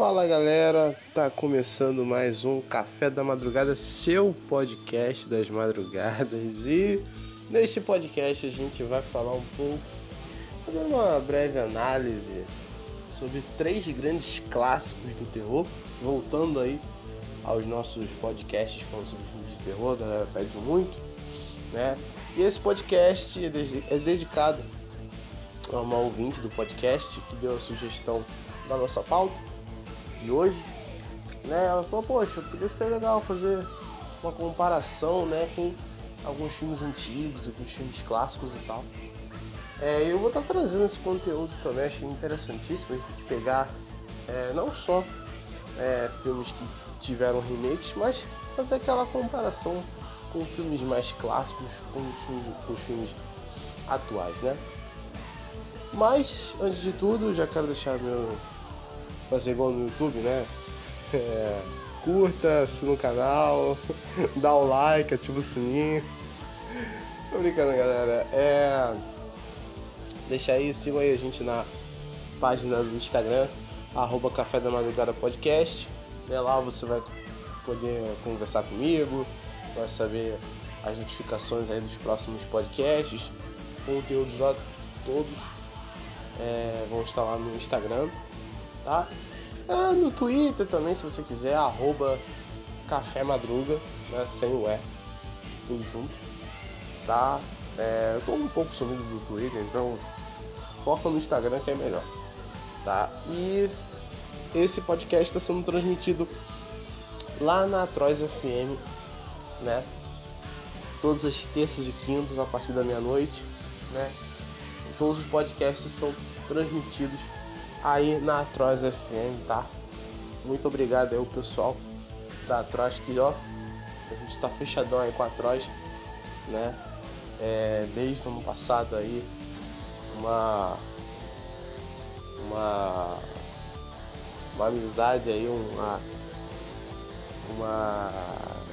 Fala galera, tá começando mais um Café da Madrugada, seu podcast das madrugadas. E neste podcast a gente vai falar um pouco, fazer uma breve análise sobre três grandes clássicos do terror, voltando aí aos nossos podcasts falando sobre filmes de terror, a galera pede muito, né? E esse podcast é dedicado a uma ouvinte do podcast que deu a sugestão da nossa pauta de hoje, né? Ela falou, poxa, podia ser legal fazer uma comparação, né, com alguns filmes antigos, alguns filmes clássicos e tal. É, eu vou estar tá trazendo esse conteúdo também, achei interessantíssimo a gente pegar é, não só é, filmes que tiveram remakes, mas fazer aquela comparação com filmes mais clássicos, com os filmes, com os filmes atuais, né? Mas, antes de tudo, já quero deixar meu fazer igual no YouTube, né? É, curta, assina o canal, dá o like, ativa o sininho. Tô brincando, galera. É. Deixa aí, sigam aí a gente na página do Instagram, arroba Café da Madrugada Podcast. É lá você vai poder conversar comigo, vai saber as notificações aí dos próximos podcasts, conteúdos lá todos é, vão estar lá no Instagram tá? É, no Twitter também, se você quiser, arroba Café Madruga, né? Sem o E, tudo junto, tá? É, eu tô um pouco sumido do Twitter, então foca no Instagram que é melhor, tá? E esse podcast está sendo transmitido lá na Troz FM, né? Todas as terças e quintas a partir da meia-noite, né? Todos os podcasts são transmitidos aí na Atroz FM, tá? Muito obrigado aí o pessoal da Atroz que ó, a gente tá fechadão aí com a Atroz, né? É, desde o ano passado aí, uma uma uma amizade aí, uma uma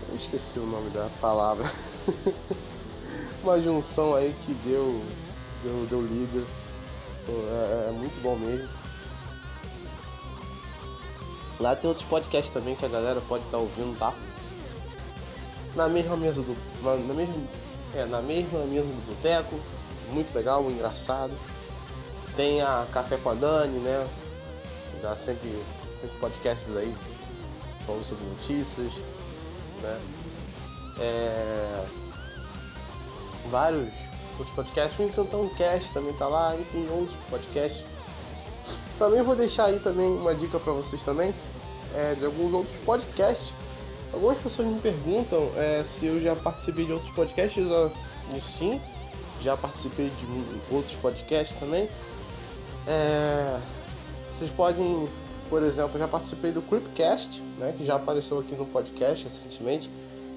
eu esqueci o nome da palavra uma junção aí que deu deu, deu líder é, é muito bom mesmo Lá tem outros podcasts também que a galera pode estar tá ouvindo, tá? Na mesma mesa do. Na, mesma, é, na mesma mesa do boteco. Muito legal, engraçado. Tem a Café com a Dani, né? Dá sempre, sempre podcasts aí falando sobre notícias, né? É, vários outros podcasts. O Insantão Cast também tá lá, enfim, outros podcasts também vou deixar aí também uma dica para vocês também é, de alguns outros podcasts. Algumas pessoas me perguntam é, se eu já participei de outros podcasts. Sim, já participei de outros podcasts também. É, vocês podem, por exemplo, já participei do Creepcast, né, que já apareceu aqui no podcast recentemente.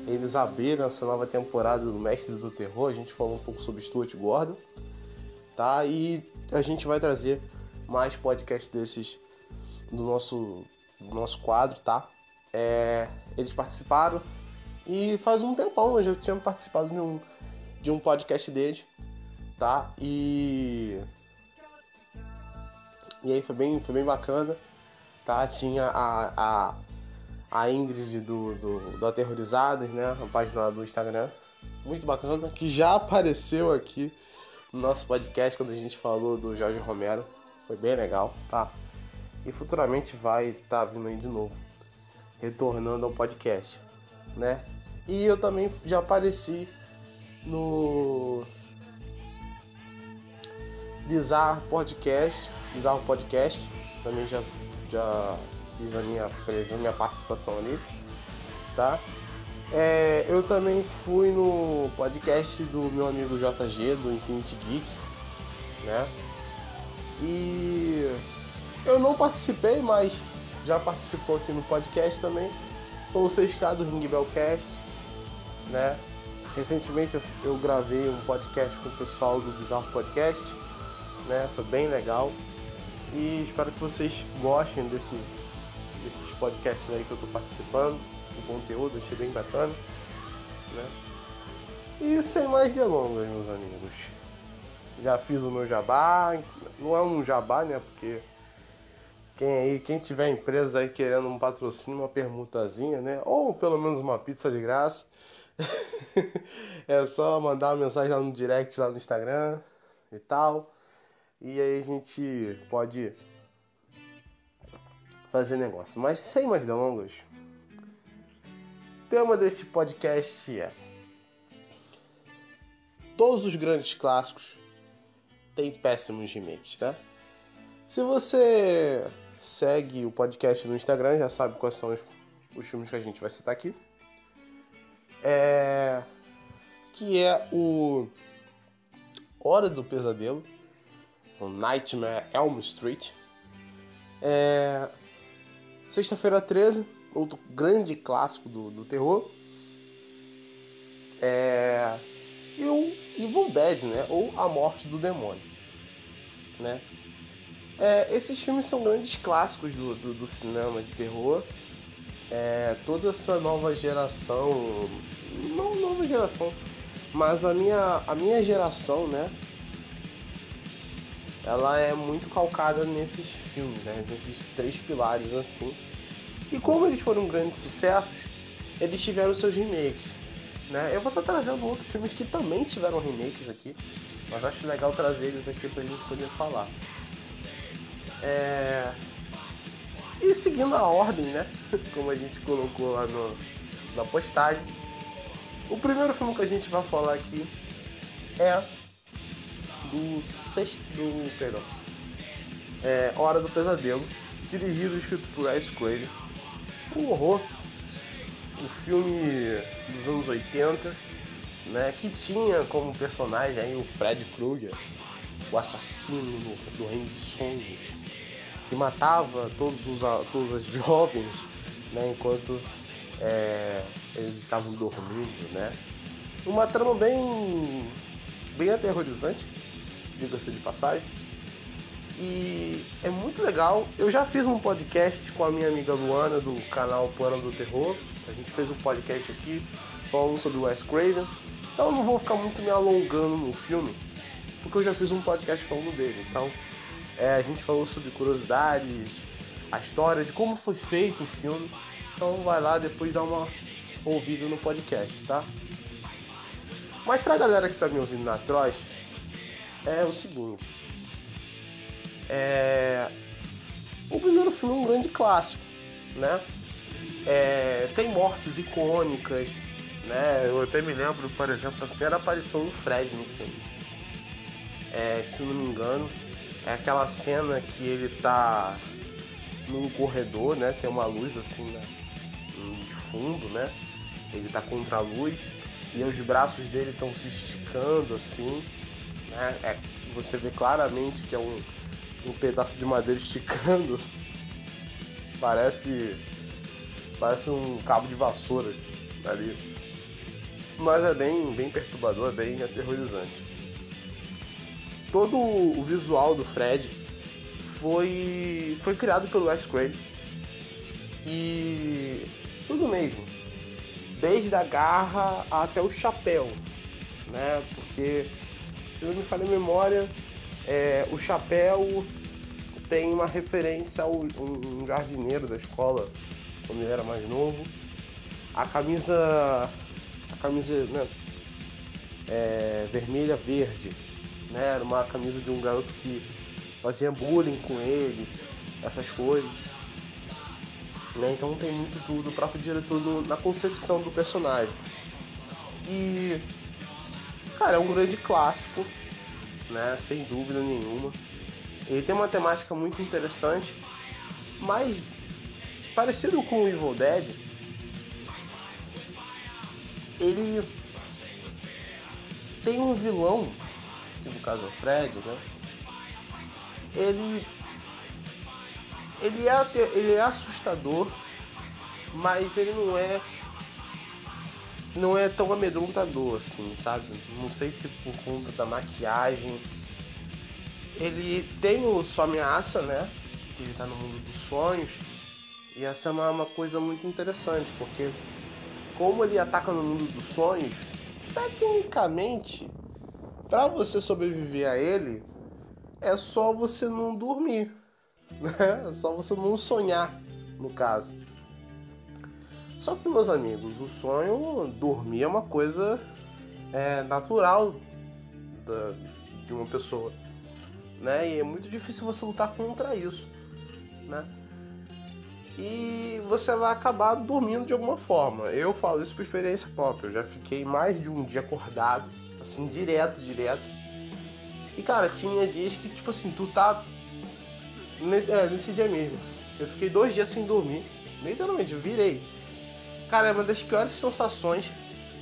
Eles abriram essa nova temporada do Mestre do Terror. A gente falou um pouco sobre Stuart Gordon, tá? E a gente vai trazer mais podcasts desses do nosso, do nosso quadro, tá? É, eles participaram e faz um tempão eu já tinha participado de um, de um podcast deles, tá? E e aí foi bem, foi bem bacana, tá? Tinha a, a, a Ingrid do, do, do Aterrorizados, né? A página do Instagram, muito bacana, que já apareceu aqui no nosso podcast quando a gente falou do Jorge Romero. Foi bem legal, tá? E futuramente vai estar tá vindo aí de novo, retornando ao podcast, né? E eu também já apareci no Bizarro Podcast, Bizarro Podcast, também já, já fiz a minha presença, minha participação ali, tá? É, eu também fui no podcast do meu amigo JG, do Infinity Geek, né? E eu não participei, mas já participou aqui no podcast também. Foi o 6K do Ring Bellcast, né? Recentemente eu, eu gravei um podcast com o pessoal do Bizarro Podcast, né? Foi bem legal. E espero que vocês gostem desse, desses podcasts aí que eu tô participando. O conteúdo achei bem bacana, né? E sem mais delongas, meus amigos já fiz o meu jabá. Não é um jabá, né? Porque Quem aí, quem tiver empresa aí querendo um patrocínio, uma permutazinha, né? Ou pelo menos uma pizza de graça. é só mandar uma mensagem lá no direct lá no Instagram e tal. E aí a gente pode fazer negócio. Mas sem mais delongas, o tema deste podcast é Todos os grandes clássicos têm péssimos remakes, tá? Se você segue o podcast no Instagram, já sabe quais são os, os filmes que a gente vai citar aqui. É, que é o Hora do Pesadelo, o Nightmare Elm Street. É, Sexta-feira 13, outro grande clássico do, do terror. É, e o Evil Dead, né? Ou A Morte do Demônio, né? É, esses filmes são grandes clássicos do, do, do cinema de terror. É, toda essa nova geração, não nova geração, mas a minha, a minha geração, né? Ela é muito calcada nesses filmes, né? Nesses três pilares assim. E como eles foram grandes sucessos, eles tiveram seus remakes. Né? Eu vou estar trazendo outros filmes que também tiveram remakes aqui, mas acho legal trazer eles aqui pra gente poder falar. É... E seguindo a ordem, né? Como a gente colocou lá no, na postagem. O primeiro filme que a gente vai falar aqui é do sexto. Do, perdão. É Hora do Pesadelo, dirigido e escrito por Ice Craven. Um horror. Um filme dos anos 80, né? Que tinha como personagem aí o Fred Krueger, o assassino do, do Reino dos Sonhos que matava todos os, todas as jovens, né, enquanto é, eles estavam dormindo, né? Uma trama bem, bem aterrorizante, diga-se de passagem. E é muito legal. Eu já fiz um podcast com a minha amiga Luana do canal Plano do Terror. A gente fez um podcast aqui falando sobre o Wes Craven. Então eu não vou ficar muito me alongando no filme, porque eu já fiz um podcast falando dele. Então é, a gente falou sobre curiosidades, a história de como foi feito o filme. Então vai lá depois dar uma ouvida no podcast, tá? Mas pra galera que tá me ouvindo na Troz, é o seguinte. É... O primeiro filme é um grande clássico, né? É... Tem mortes icônicas, né? Eu até me lembro, por exemplo, da primeira aparição do Fred no filme. É, se não me engano, é aquela cena que ele tá num corredor, né? Tem uma luz assim né? de fundo, né? Ele tá contra a luz e os braços dele estão se esticando assim, né? É, você vê claramente que é um, um pedaço de madeira esticando. Parece parece um cabo de vassoura ali. Mas é bem, bem perturbador, bem aterrorizante todo o visual do Fred foi, foi criado pelo Wes Craven. E tudo mesmo. Desde a garra até o chapéu. Né? Porque, se não me falha a memória, é, o chapéu tem uma referência a um jardineiro da escola quando ele era mais novo. A camisa. Camisa né, é, vermelha verde né? Era uma camisa de um garoto que fazia bullying com ele, essas coisas. Né? Então tem muito tudo, o próprio diretor no, na concepção do personagem. E cara, é um grande clássico, né? Sem dúvida nenhuma. Ele tem uma temática muito interessante, mas parecido com o Evil Dead, ele tem um vilão que no caso é o Fred, né? Ele ele é, ele é assustador, mas ele não é não é tão amedrontador assim, sabe? Não sei se por conta da maquiagem. Ele tem o sua ameaça, né? Que ele tá no mundo dos sonhos. E essa é uma, uma coisa muito interessante, porque como ele ataca no mundo dos sonhos, tecnicamente para você sobreviver a ele, é só você não dormir. Né? É só você não sonhar, no caso. Só que, meus amigos, o sonho, dormir é uma coisa é, natural da, de uma pessoa. Né? E é muito difícil você lutar contra isso. Né? E você vai acabar dormindo de alguma forma. Eu falo isso por experiência própria. Eu já fiquei mais de um dia acordado, assim, direto, direto. E cara, tinha dias que, tipo assim, tu tá. Nesse, é, nesse dia mesmo. Eu fiquei dois dias sem dormir. Literalmente, eu virei. Cara, é uma das piores sensações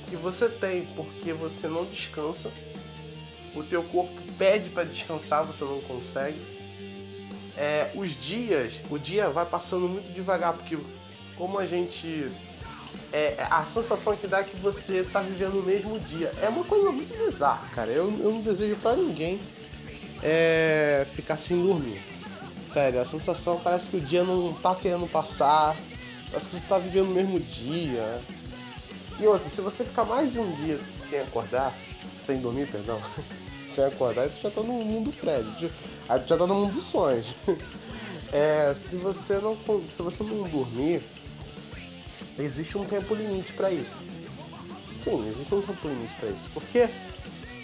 que você tem, porque você não descansa. O teu corpo pede para descansar, você não consegue. É, os dias, o dia vai passando muito devagar, porque como a gente. É, a sensação que dá é que você tá vivendo o mesmo dia. É uma coisa muito bizarra, cara. Eu, eu não desejo para ninguém é, ficar sem dormir. Sério, a sensação parece que o dia não tá querendo passar Parece que você tá vivendo o mesmo dia. E outra, se você ficar mais de um dia sem acordar, sem dormir, perdão, sem acordar, você já tá no mundo Fred. Já tá no mundo dos sonhos. É, se você não se você não dormir, existe um tempo limite para isso. Sim, existe um tempo limite para isso. Porque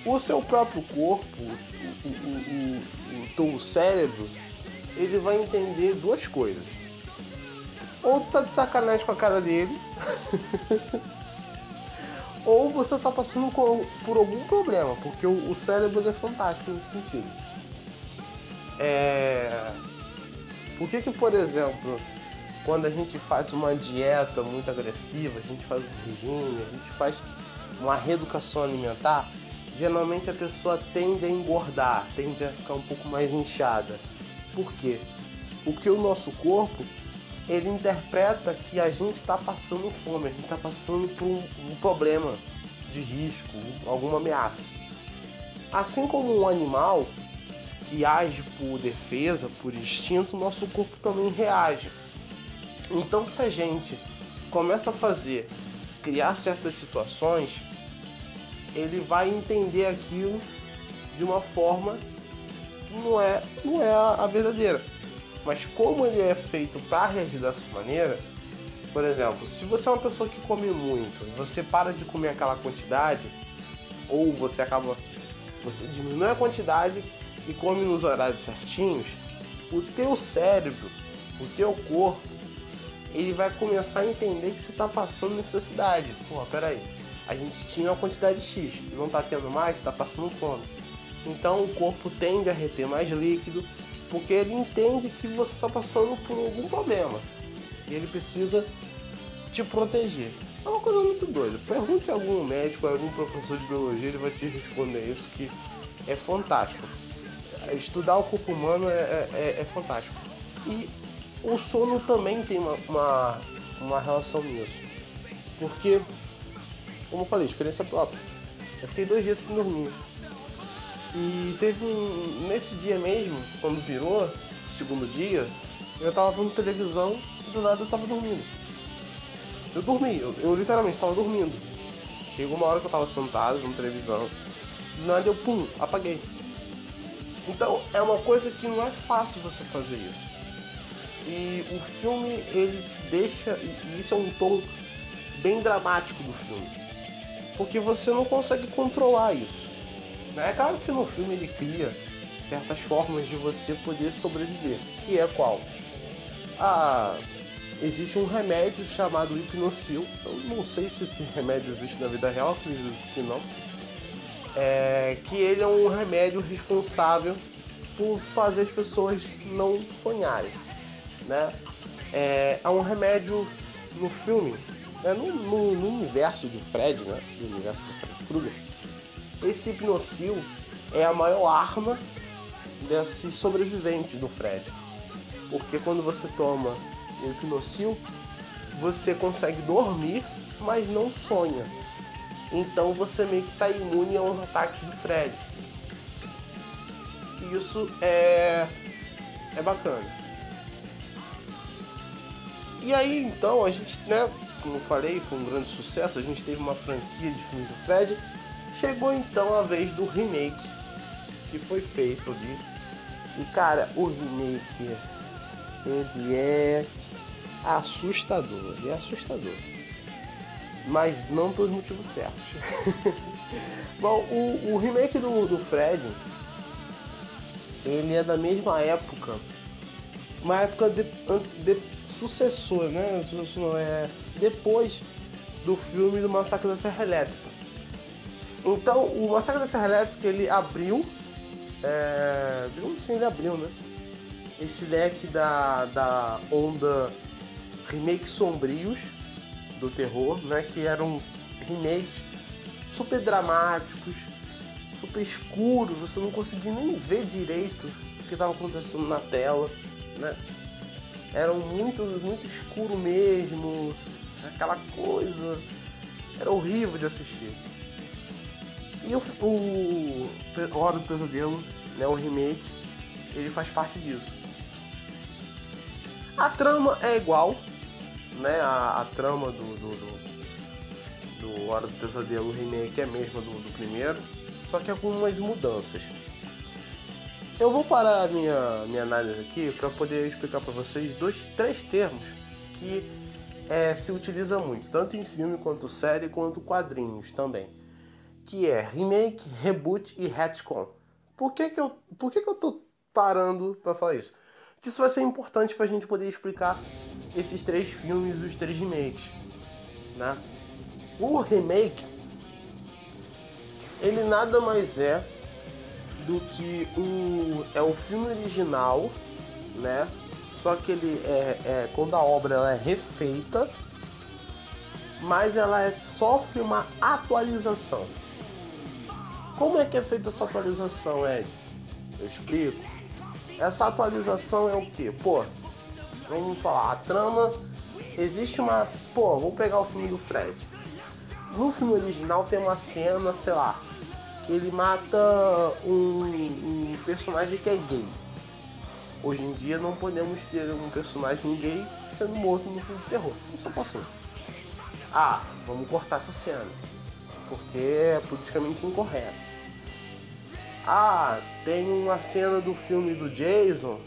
o seu próprio corpo, o, o, o, o, o cérebro, ele vai entender duas coisas ou tu tá de sacanagem com a cara dele, ou você tá passando por algum problema, porque o, o cérebro é fantástico nesse sentido. É... Por que que, por exemplo, quando a gente faz uma dieta muito agressiva, a gente faz um regime, a gente faz uma reeducação alimentar, geralmente a pessoa tende a engordar, tende a ficar um pouco mais inchada. Por quê? Porque o nosso corpo ele interpreta que a gente está passando fome, a gente está passando por um, um, problema de risco, alguma ameaça. Assim como um animal que age por defesa, por instinto, nosso corpo também reage. Então, se a gente começa a fazer, criar certas situações, ele vai entender aquilo de uma forma que não é, não é a verdadeira. Mas como ele é feito para reagir dessa maneira, por exemplo, se você é uma pessoa que come muito, você para de comer aquela quantidade, ou você acaba. Você diminui a quantidade e come nos horários certinhos, o teu cérebro, o teu corpo, ele vai começar a entender que você está passando necessidade. Pô, peraí, a gente tinha uma quantidade X, não está tendo mais, está passando fome. Então o corpo tende a reter mais líquido, porque ele entende que você está passando por algum problema e ele precisa te proteger. É uma coisa muito doida. Pergunte a algum médico, a algum professor de biologia, ele vai te responder isso que é fantástico. Estudar o corpo humano é, é, é, é fantástico. E o sono também tem uma, uma, uma relação nisso. Porque, como eu falei, experiência própria. Eu fiquei dois dias sem dormir. E teve um. Nesse dia mesmo, quando virou, segundo dia, eu tava vendo televisão e do nada eu tava dormindo. Eu dormi, eu, eu literalmente tava dormindo. Chegou uma hora que eu tava sentado vendo televisão, do nada eu pum, apaguei. Então é uma coisa que não é fácil você fazer isso. E o filme ele te deixa. E isso é um tom bem dramático do filme. Porque você não consegue controlar isso. É claro que no filme ele cria certas formas de você poder sobreviver, que é qual? Ah, existe um remédio chamado hipnocil. Eu não sei se esse remédio existe na vida real, acredito que não. É, que ele é um remédio responsável por fazer as pessoas não sonharem, né? É, é um remédio no filme, né? no, no, no universo de Fred, né? No universo de Fred Krueger esse hipnocil é a maior arma desse sobrevivente do Fred. Porque quando você toma o hipnocil, você consegue dormir, mas não sonha. Então você meio que está imune aos ataques do Fred. E isso é é bacana. E aí então a gente, né, como falei, foi um grande sucesso, a gente teve uma franquia de filmes do Fred Chegou então a vez do remake que foi feito ali. E cara, o remake ele é assustador. Ele é assustador. Mas não pelos motivos certos. Bom, o, o remake do, do Fred, ele é da mesma época, uma época de, de sucessor, né? Sucessor não, é depois do filme do Massacre da Serra Elétrica. Então, o Massacre da Serra Elétrica, ele abriu, é, digamos assim, ele abriu, né? Esse leque da, da onda remakes sombrios do terror, né? Que eram remakes super dramáticos, super escuros, você não conseguia nem ver direito o que estava acontecendo na tela, né? Eram muito, muito escuro mesmo, aquela coisa. Era horrível de assistir. E o, o Hora do Pesadelo, né, o remake, ele faz parte disso. A trama é igual, né? A, a trama do, do, do, do, Hora do Pesadelo remake é a mesma do, do primeiro, só que algumas mudanças. Eu vou parar a minha, minha análise aqui para poder explicar para vocês dois, três termos que é, se utiliza muito, tanto em filme quanto série, quanto quadrinhos também, que é remake, reboot e retcon. Por que, que, eu, por que, que eu tô parando para falar isso? Porque isso vai ser importante para a gente poder explicar esses três filmes, os três remakes, né? O remake ele nada mais é do que um é o filme original, né? Só que ele é, é quando a obra ela é refeita, mas ela é, sofre uma atualização. Como é que é feita essa atualização, Ed? Eu explico. Essa atualização é o que? Pô, vamos falar, a trama. Existe uma. Pô, vamos pegar o filme do Fred. No filme original tem uma cena, sei lá, que ele mata um, um personagem que é gay. Hoje em dia não podemos ter um personagem gay sendo morto no filme de terror. Não só posso. Ah, vamos cortar essa cena. Porque é politicamente incorreto. Ah, tem uma cena do filme do Jason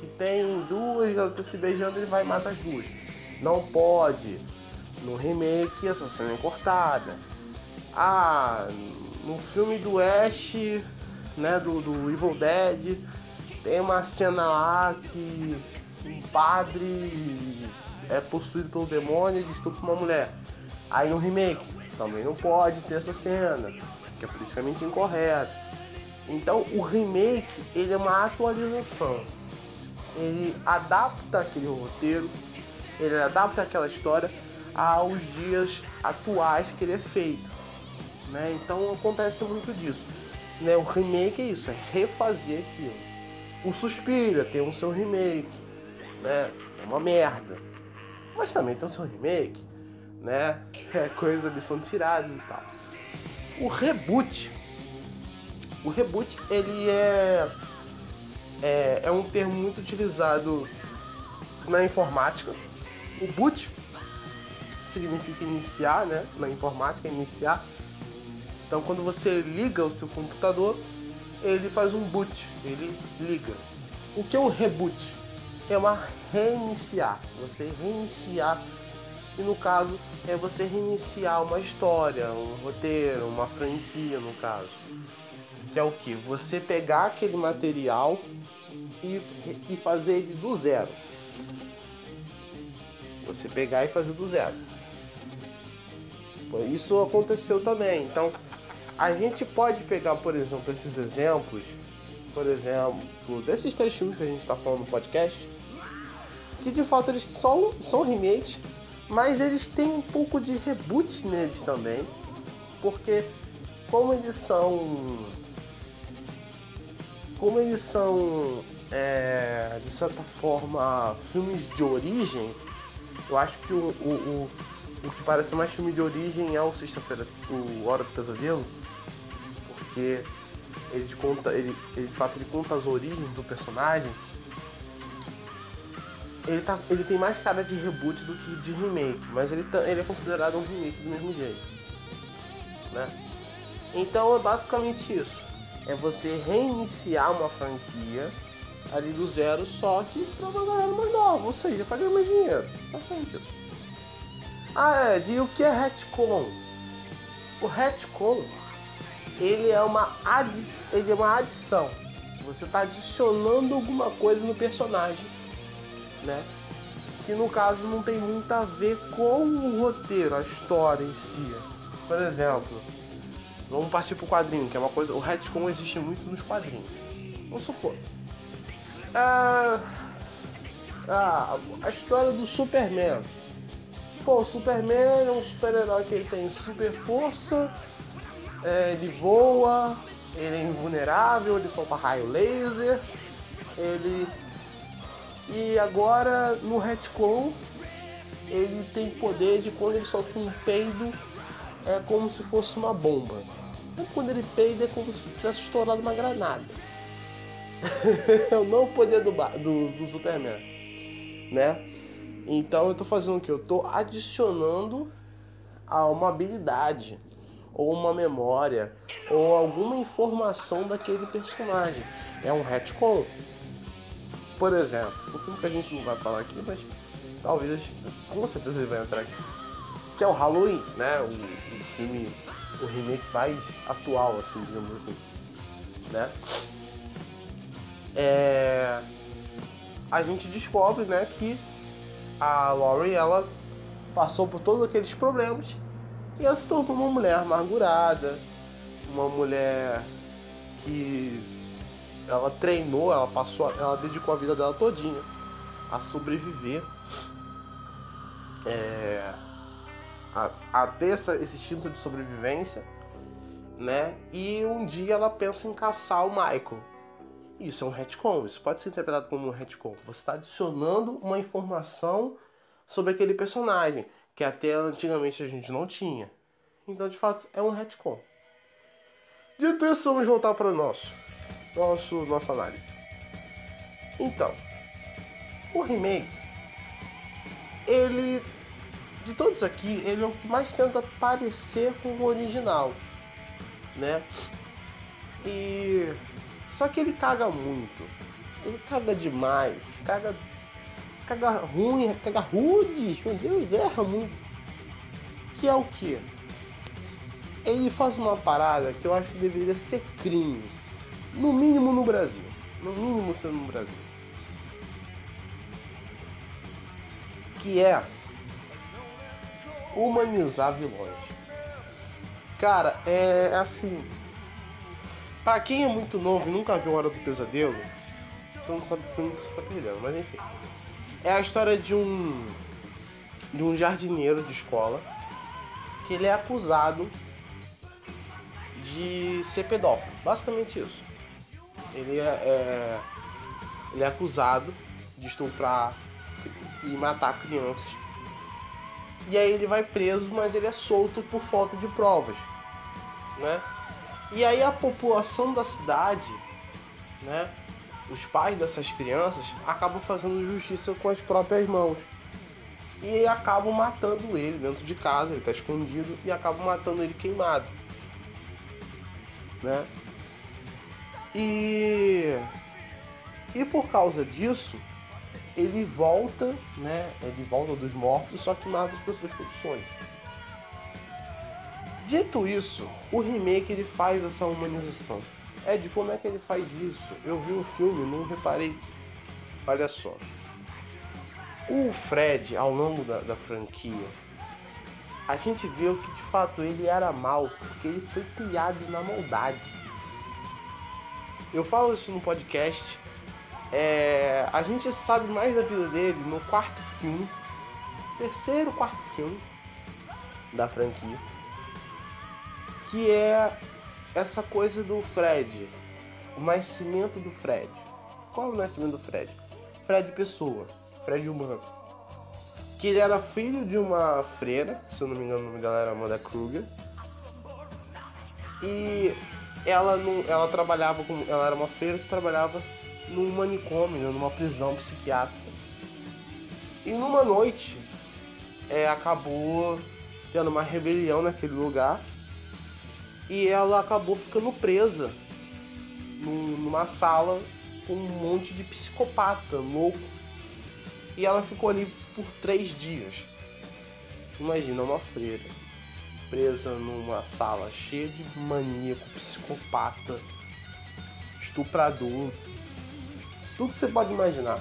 que tem duas garotas se beijando, ele vai matar as duas. Não pode. No remake essa cena é cortada. Ah, no filme do Ash, né, do, do Evil Dead, tem uma cena lá que um padre é possuído pelo demônio e estupra uma mulher. Aí no remake também não pode ter essa cena, que é politicamente incorreto. Então o remake ele é uma atualização. Ele adapta aquele roteiro, ele adapta aquela história aos dias atuais que ele é feito. Né? Então acontece muito disso. Né? O remake é isso, é refazer aquilo. O Suspira tem o seu remake, né? É uma merda. Mas também tem o seu remake, né? É, coisas ali são tiradas e tal. O reboot. O reboot, ele é, é, é um termo muito utilizado na informática. O boot significa iniciar, né? Na informática, iniciar. Então, quando você liga o seu computador, ele faz um boot, ele liga. O que é um reboot? É uma reiniciar, você reiniciar. E no caso, é você reiniciar uma história, um roteiro, uma franquia, no caso. Que é o que? Você pegar aquele material e, e fazer ele do zero. Você pegar e fazer do zero. Isso aconteceu também. Então, a gente pode pegar, por exemplo, esses exemplos, por exemplo, desses três filmes que a gente está falando no podcast, que de fato eles são, são remakes, mas eles têm um pouco de reboot neles também, porque como eles são. Como eles são, é, de certa forma, filmes de origem, eu acho que o, o, o, o que parece mais filme de origem é o Sexta-feira, o Hora do Pesadelo, porque ele, de conta, ele, ele de fato ele conta as origens do personagem. Ele, tá, ele tem mais cara de reboot do que de remake, mas ele, tá, ele é considerado um remake do mesmo jeito. Né? Então é basicamente isso. É você reiniciar uma franquia ali do zero, só que pra uma galera mais nova, ou seja, pra ganhar mais dinheiro. Ah, é, de o que é retcon? O retcon, ele é uma, adi ele é uma adição. Você está adicionando alguma coisa no personagem, né? Que no caso não tem muito a ver com o roteiro, a história em si. Por exemplo, vamos partir pro quadrinho, que é uma coisa. O retcon existe muito nos quadrinhos. Vamos supor. Ah, ah, a história do Superman. Pô, o Superman é um super-herói que ele tem super força, é, ele voa, ele é invulnerável, ele solta raio laser, ele. E agora no retcon ele tem poder de quando ele solta um peido é como se fosse uma bomba. E quando ele peida é como se tivesse estourado uma granada. é o não poder do, do, do Superman, né? Então eu tô fazendo o que? Eu tô adicionando a uma habilidade, ou uma memória, ou alguma informação daquele personagem. É um retcon. Por exemplo, um filme que a gente não vai falar aqui, mas talvez, com certeza ele vai entrar aqui. Que é o Halloween, né? O, o filme, o remake mais atual, assim, digamos assim. Né? É... A gente descobre, né, que a Laurie ela passou por todos aqueles problemas e ela se tornou uma mulher amargurada, uma mulher que ela treinou, ela passou, ela dedicou a vida dela todinha a sobreviver, é, a, a ter essa, esse instinto de sobrevivência, né? E um dia ela pensa em caçar o Michael. Isso é um retcon, isso pode ser interpretado como um retcon. Você está adicionando uma informação sobre aquele personagem que até antigamente a gente não tinha. Então, de fato, é um retcon. Dito isso, vamos voltar para nosso, nosso nossa análise. Então, o remake, ele de todos aqui, ele é o que mais tenta parecer com o original, né? E só que ele caga muito. Ele caga demais. Caga. Caga ruim, caga rude. Meu Deus, erra muito. Que é o que? Ele faz uma parada que eu acho que deveria ser crime. No mínimo no Brasil. No mínimo sendo no Brasil. Que é humanizar vilões. Cara, é assim Pra quem é muito novo e nunca viu Hora do Pesadelo, você não sabe o que você tá perdendo, mas enfim. É a história de um. de um jardineiro de escola que ele é acusado de ser pedófilo. Basicamente isso. Ele é, é ele é acusado de estuprar e matar crianças. E aí ele vai preso, mas ele é solto por falta de provas, né? E aí a população da cidade, né, os pais dessas crianças, acabam fazendo justiça com as próprias mãos. E acabam matando ele dentro de casa, ele está escondido, e acabam matando ele queimado. Né? E, e por causa disso, ele volta, né? Ele volta dos mortos, só que mata as pessoas por sonhos. Dito isso, o remake ele faz essa humanização. É de como é que ele faz isso? Eu vi o filme, não reparei. Olha só. O Fred, ao longo da, da franquia, a gente viu que de fato ele era mal, porque ele foi criado na maldade. Eu falo isso no podcast. É, a gente sabe mais da vida dele no quarto filme, terceiro, quarto filme da franquia que é essa coisa do Fred, o nascimento do Fred. Qual é o nascimento do Fred? Fred pessoa, Fred humano. Que ele era filho de uma freira, se eu não me engano o nome dela era Amanda Kruger. E ela não, ela trabalhava ela era uma freira que trabalhava num manicômio, né, numa prisão psiquiátrica. E numa noite é, acabou tendo uma rebelião naquele lugar e ela acabou ficando presa numa sala com um monte de psicopata louco. E ela ficou ali por três dias. Imagina uma freira presa numa sala cheia de maníaco, psicopata, estuprador, tudo que você pode imaginar.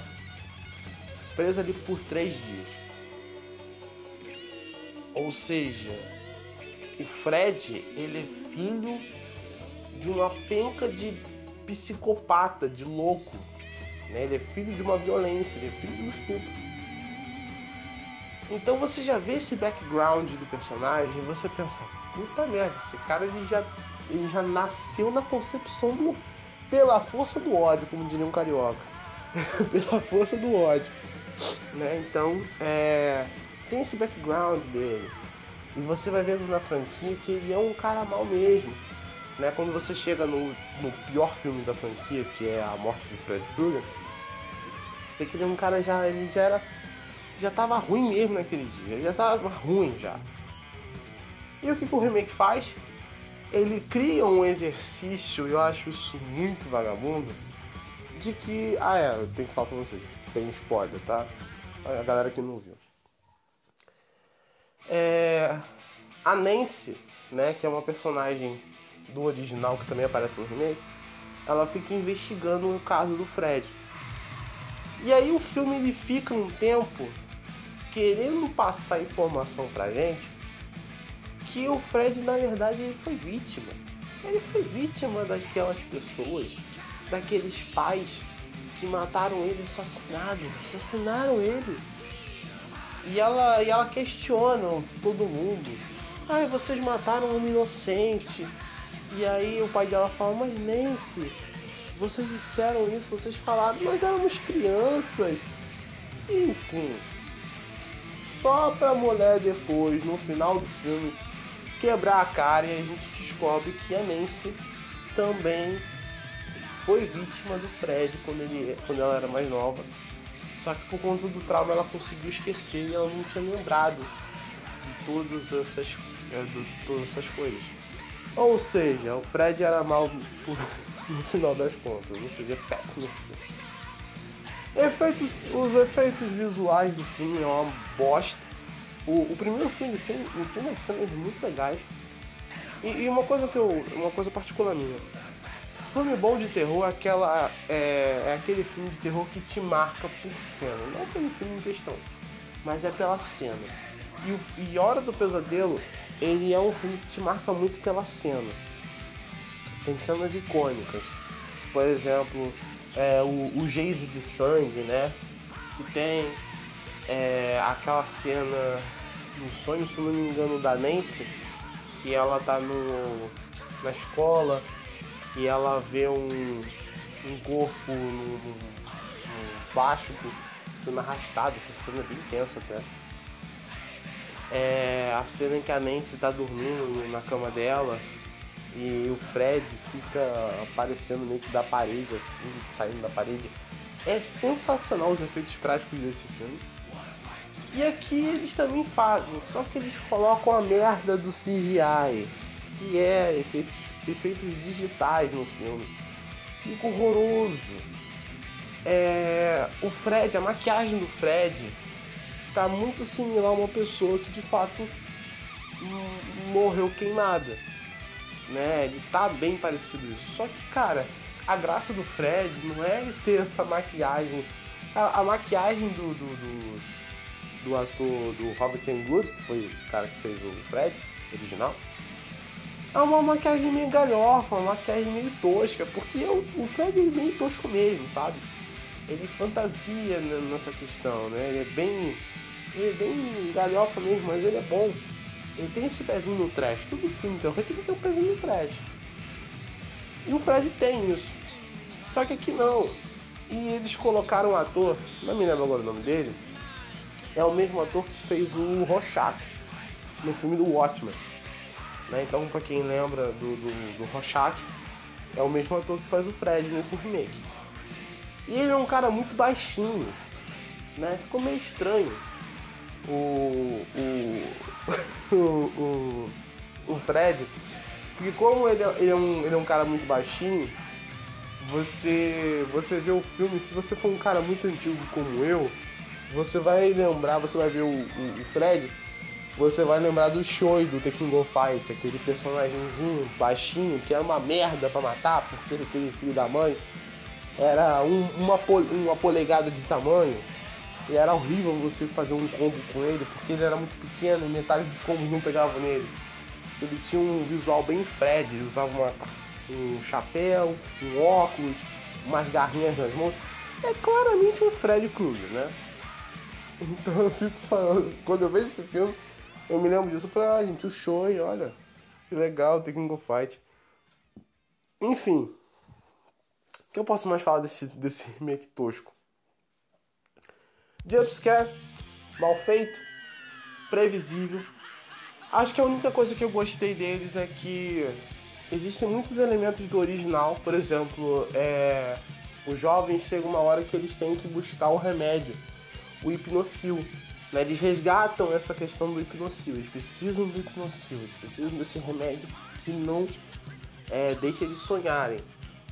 Presa ali por três dias. Ou seja, o Fred, ele é filho de uma penca de psicopata, de louco. Né? Ele é filho de uma violência, ele é filho de um estupro. Então você já vê esse background do personagem e você pensa, puta merda, esse cara ele já, ele já nasceu na concepção do. Pela força do ódio, como diria um carioca. pela força do ódio. Né? Então, é, tem esse background dele. E você vai vendo na franquia que ele é um cara mal mesmo. Né? Quando você chega no, no pior filme da franquia, que é A Morte de Fred Krueger, você vê que ele é um cara já. ele já era. já tava ruim mesmo naquele dia. Ele já tava ruim já. E o que, que o remake faz? Ele cria um exercício, eu acho isso muito vagabundo, de que. Ah é, eu tenho que falar pra vocês. Tem spoiler, tá? A galera que não viu. É, a Nancy, né, que é uma personagem do original que também aparece no remake, ela fica investigando o caso do Fred. E aí o filme ele fica um tempo querendo passar informação pra gente que o Fred na verdade ele foi vítima. Ele foi vítima daquelas pessoas, daqueles pais que mataram ele assassinado, assassinaram ele. E ela, e ela questiona todo mundo. Ai, vocês mataram um inocente. E aí o pai dela fala, mas Nancy, vocês disseram isso, vocês falaram, nós éramos crianças. Enfim. Só pra mulher depois, no final do filme, quebrar a cara e a gente descobre que a Nancy também foi vítima do Fred quando, ele, quando ela era mais nova. Só que por conta do trauma ela conseguiu esquecer e ela não tinha lembrado de todas essas, é, de todas essas coisas. Ou seja, o Fred era mal no final das contas, ou seja, é péssimo esse filme. Efeitos, os efeitos visuais do filme é uma bosta. O, o primeiro filme tinha, tinha umas cenas muito legais. E, e, uma coisa que eu. uma coisa particular minha filme bom de terror é, aquela, é, é, aquele filme de terror que te marca por cena. Não pelo filme em questão, mas é pela cena. E, o, e Hora do Pesadelo, ele é um filme que te marca muito pela cena. Tem cenas icônicas. Por exemplo, é, o, o geyso de sangue, né? Que tem é, aquela cena no sonho, se não me engano, da Nancy, que ela tá no, na escola e ela vê um, um corpo no, no, no plástico sendo arrastado. Essa cena é bem tensa até. É a cena em que a Nancy está dormindo na cama dela e o Fred fica aparecendo meio que da parede, assim, saindo da parede. É sensacional os efeitos práticos desse filme. E aqui eles também fazem, só que eles colocam a merda do CGI que é efeitos, efeitos digitais no filme. Fica horroroso. É, o Fred, a maquiagem do Fred tá muito similar a uma pessoa que de fato morreu queimada. Né? Ele tá bem parecido isso. Só que, cara, a graça do Fred não é ele ter essa maquiagem. A, a maquiagem do, do, do, do ator do Robert Englund, que foi o cara que fez o Fred original, é uma maquiagem meio galhofa, uma maquiagem meio tosca, porque o, o Fred é meio tosco mesmo, sabe? Ele fantasia nessa questão, né? Ele é bem. Ele é bem galhofa mesmo, mas ele é bom. Ele tem esse pezinho no trash. Todo filme tem que ter um pezinho no trash. E o Fred tem isso. Só que aqui não. E eles colocaram um ator, não me lembro agora o nome dele, é o mesmo ator que fez o Rorschach no filme do Watchmen. Né? Então, para quem lembra do, do, do Rorschach, é o mesmo ator que faz o Fred nesse remake. E ele é um cara muito baixinho, né? Ficou meio estranho. O, o, o, o, Fred, porque como ele é, ele, é um, ele é um cara muito baixinho, você você vê o filme, se você for um cara muito antigo como eu, você vai lembrar, você vai ver o, o, o Fred, você vai lembrar do Shoei do The King of Fight, aquele personagemzinho baixinho que era uma merda para matar, porque aquele filho da mãe era um, uma, uma polegada de tamanho e era horrível você fazer um combo com ele, porque ele era muito pequeno e metade dos combos não pegavam nele. Ele tinha um visual bem Fred, ele usava uma, um chapéu, um óculos, umas garrinhas nas mãos. É claramente um Fred Krueger, né? Então eu fico falando, quando eu vejo esse filme, eu me lembro disso. Eu falei, ah, gente, o show, olha, que legal, tem King of Fight. Enfim, o que eu posso mais falar desse, desse remake tosco? Jumpscare, mal feito, previsível. Acho que a única coisa que eu gostei deles é que existem muitos elementos do original. Por exemplo, é, os jovens chegam uma hora que eles têm que buscar o remédio, o hipnocil. Né? Eles resgatam essa questão do hipnocil. Eles precisam do hipnocil, eles precisam desse remédio que não é, deixa eles sonharem.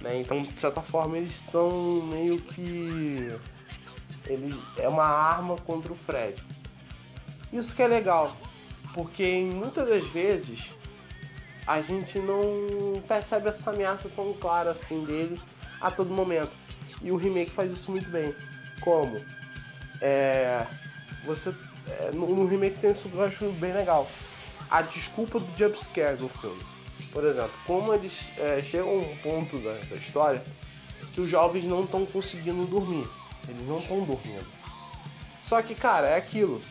Né? Então, de certa forma, eles estão meio que ele é uma arma contra o Fred. Isso que é legal, porque muitas das vezes a gente não percebe essa ameaça tão clara assim dele a todo momento. E o remake faz isso muito bem. Como? É, você é, no, no, remake tem isso que eu acho bem legal. A desculpa do jumpscare no filme. Por exemplo, como eles é, chegam a um ponto da, da história que os jovens não estão conseguindo dormir. Eles não estão dormindo. Só que, cara, é aquilo.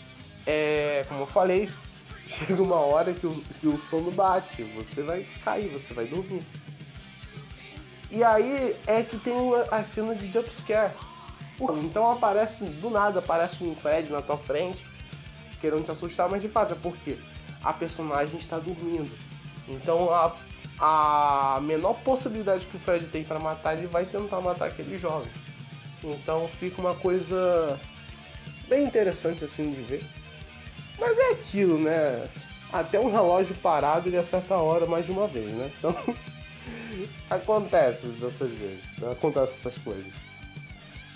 É, como eu falei, chega uma hora que o, que o sono bate, você vai cair, você vai dormir. E aí é que tem a cena de jumpscare. Então aparece, do nada, aparece um Fred na tua frente, querendo te assustar, mas de fato é porque a personagem está dormindo. Então a, a menor possibilidade que o Fred tem para matar, ele vai tentar matar aquele jovem. Então fica uma coisa bem interessante assim de ver. Mas é aquilo, né? Até um relógio parado ele acerta a hora mais de uma vez, né? Então acontece dessas vezes, acontece essas coisas,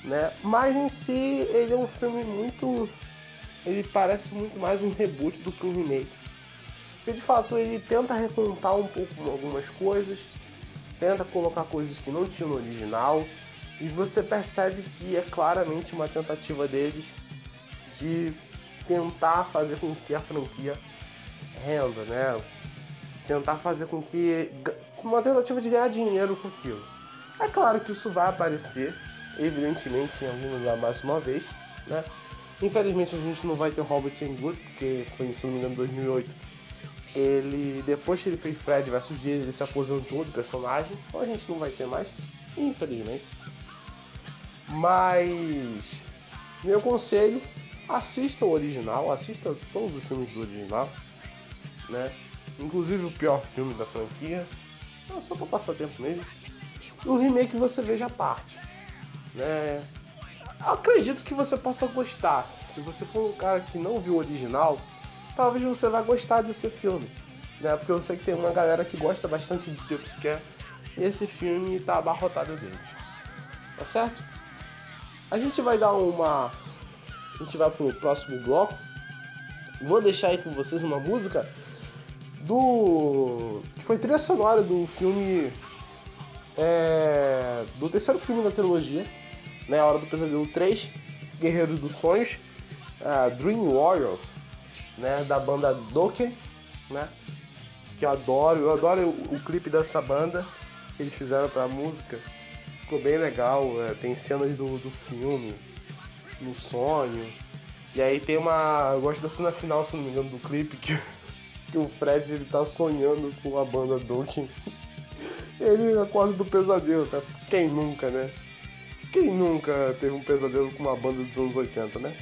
né? Mas em si ele é um filme muito, ele parece muito mais um reboot do que um remake. Porque de fato ele tenta recontar um pouco algumas coisas, tenta colocar coisas que não tinham no original e você percebe que é claramente uma tentativa deles de tentar fazer com que a franquia renda, né? Tentar fazer com que. Uma tentativa de ganhar dinheiro com aquilo. É claro que isso vai aparecer, evidentemente, em algum lugar mais uma vez, né? Infelizmente a gente não vai ter Robert Englund, porque foi, se não me engano, em 2008. Ele, depois que ele fez Fred vs. Jason, ele se aposentou do personagem, então a gente não vai ter mais, infelizmente. Mas meu conselho, assista o original, assista todos os filmes do original, né? Inclusive o pior filme da franquia, é só para passar tempo mesmo. E o remake você veja a parte, né? acredito que você possa gostar. Se você for um cara que não viu o original, talvez você vá gostar desse filme, né? Porque eu sei que tem uma galera que gosta bastante de jumpscare e esse filme tá abarrotado deles. Tá certo? A gente vai dar uma. A gente vai pro próximo bloco. Vou deixar aí com vocês uma música do. que foi trilha sonora do filme. É... do terceiro filme da trilogia, né? Hora do Pesadelo 3, Guerreiros dos Sonhos, uh, Dream Warriors, né? Da banda Dokken, né? Que eu adoro, eu adoro o, o clipe dessa banda que eles fizeram pra música ficou bem legal. É, tem cenas do, do filme, no sonho. E aí tem uma. Eu gosto da cena final, se não me engano, do clipe, que, que o Fred ele tá sonhando com a banda Dokken. ele acorda do pesadelo, tá? Quem nunca, né? Quem nunca teve um pesadelo com uma banda dos anos 80, né?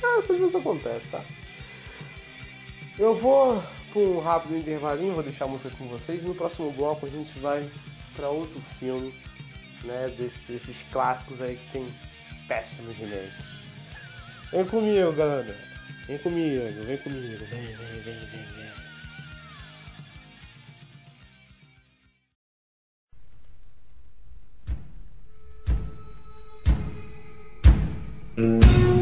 É, essas vezes acontece, tá? Eu vou para um rápido intervalinho, vou deixar a música com vocês. No próximo bloco a gente vai para outro filme né, desses, desses clássicos aí que tem péssimos remakes. Vem comigo, galera. Vem comigo, vem comigo. Vem, vem, vem, vem, vem. Música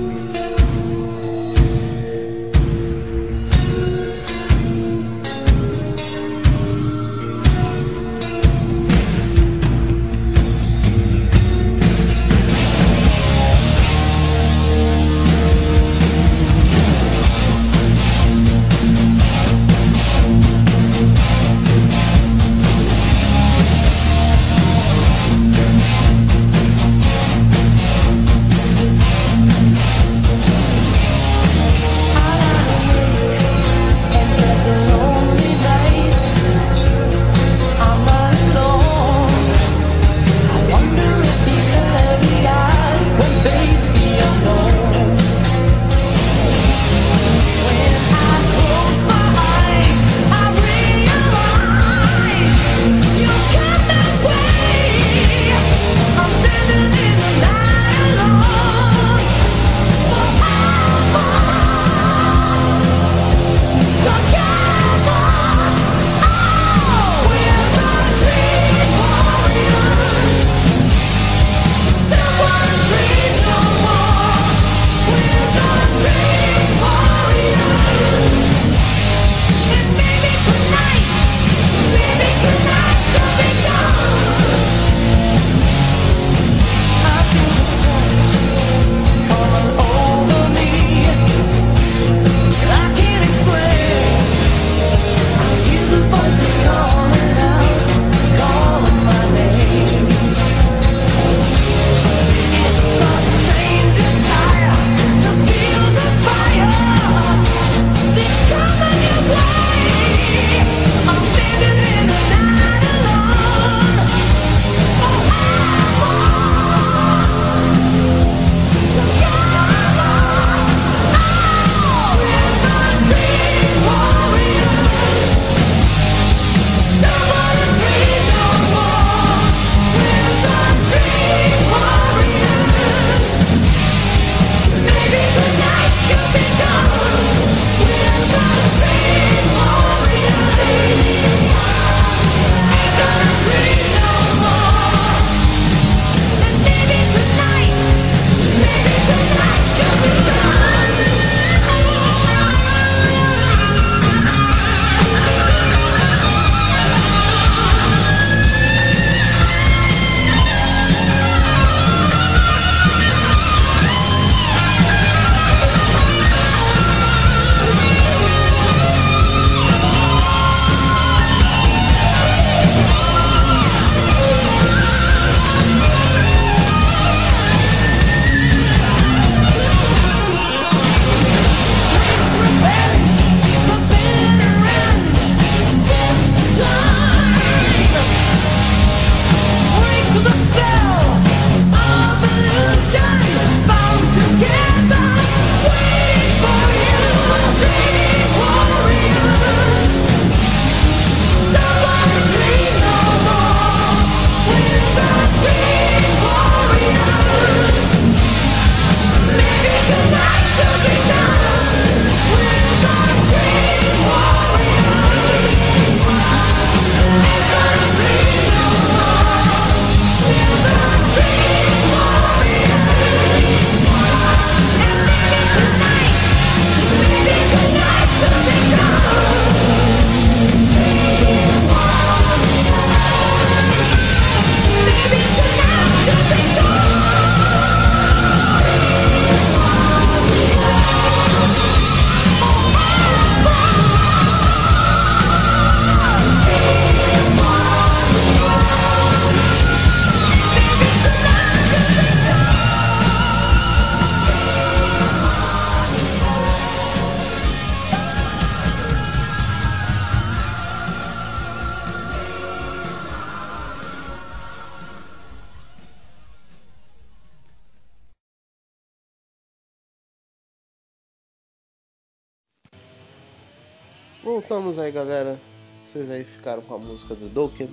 voltamos aí, galera. Vocês aí ficaram com a música do Dokken.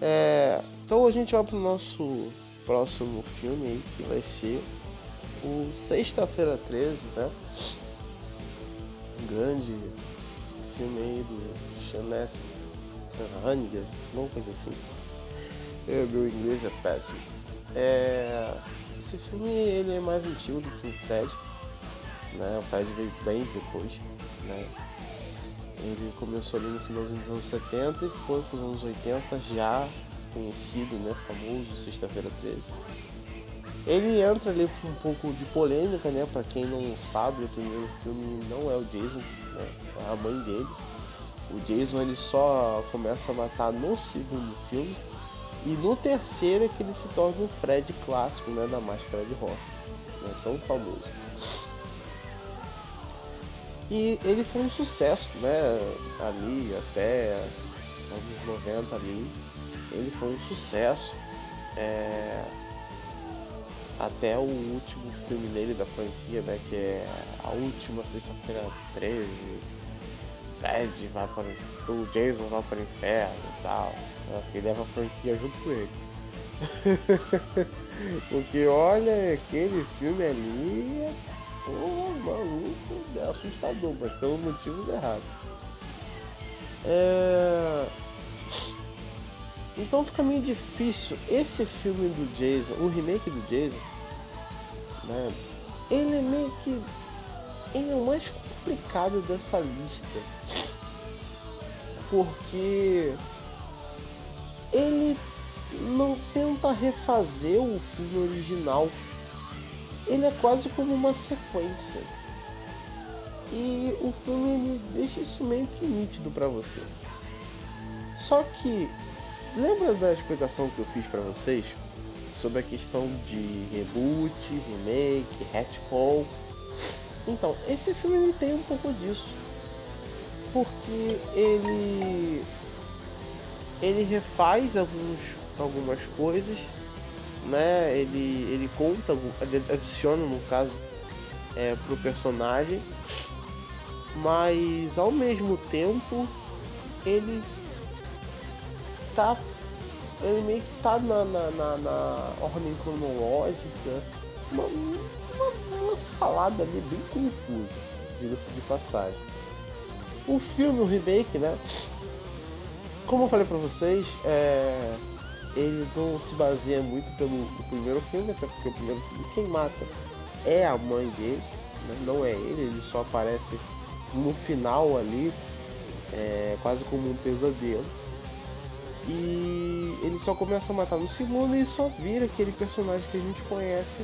É, então a gente vai pro nosso próximo filme aí, que vai ser o Sexta-feira 13, né? Um grande filme aí do Chanesse Hannigan, alguma coisa assim. É, meu inglês é péssimo. É, esse filme ele é mais antigo do que o Fred. Né? O Fred veio bem depois. Né? Ele começou ali no finalzinho dos anos 70 e foi para os anos 80 já conhecido, né? famoso, Sexta-feira 13. Ele entra ali com um pouco de polêmica, né? Pra quem não sabe, o primeiro filme não é o Jason, né? É a mãe dele. O Jason ele só começa a matar no segundo filme. E no terceiro é que ele se torna o Fred clássico, né? Da máscara de rock. Né, tão famoso. E ele foi um sucesso, né? Ali até anos 90 ali. Ele foi um sucesso. É até o último filme dele da franquia, né? Que é a última sexta-feira 13. Fred vai para o Jason vai para o inferno e tal. Né, ele leva a franquia junto com ele. Porque olha, aquele filme ali é porra, maluco, é assustador, mas pelos motivos errados. É... Então fica meio difícil. Esse filme do Jason, o remake do Jason, né? Ele é meio que. Ele é o mais complicado dessa lista. Porque ele não tenta refazer o filme original. Ele é quase como uma sequência. E o filme deixa isso meio que nítido para você. Só que Lembra da explicação que eu fiz para vocês sobre a questão de reboot, remake, retcon? Então, esse filme tem um pouco disso. Porque ele ele refaz alguns, algumas coisas, né? Ele, ele conta, ele adiciona no caso é, pro personagem, mas ao mesmo tempo ele tá. Ele meio que tá na, na, na, na ordem cronológica. Uma, uma, uma, salada ali bem confusa, diga-se de passagem. O filme, o remake, né? Como eu falei pra vocês, é, ele não se baseia muito pelo primeiro filme, até porque o primeiro filme quem mata é a mãe dele, né? não é ele, ele só aparece no final ali, é, quase como um pesadelo. E ele só começa a matar no segundo e só vira aquele personagem que a gente conhece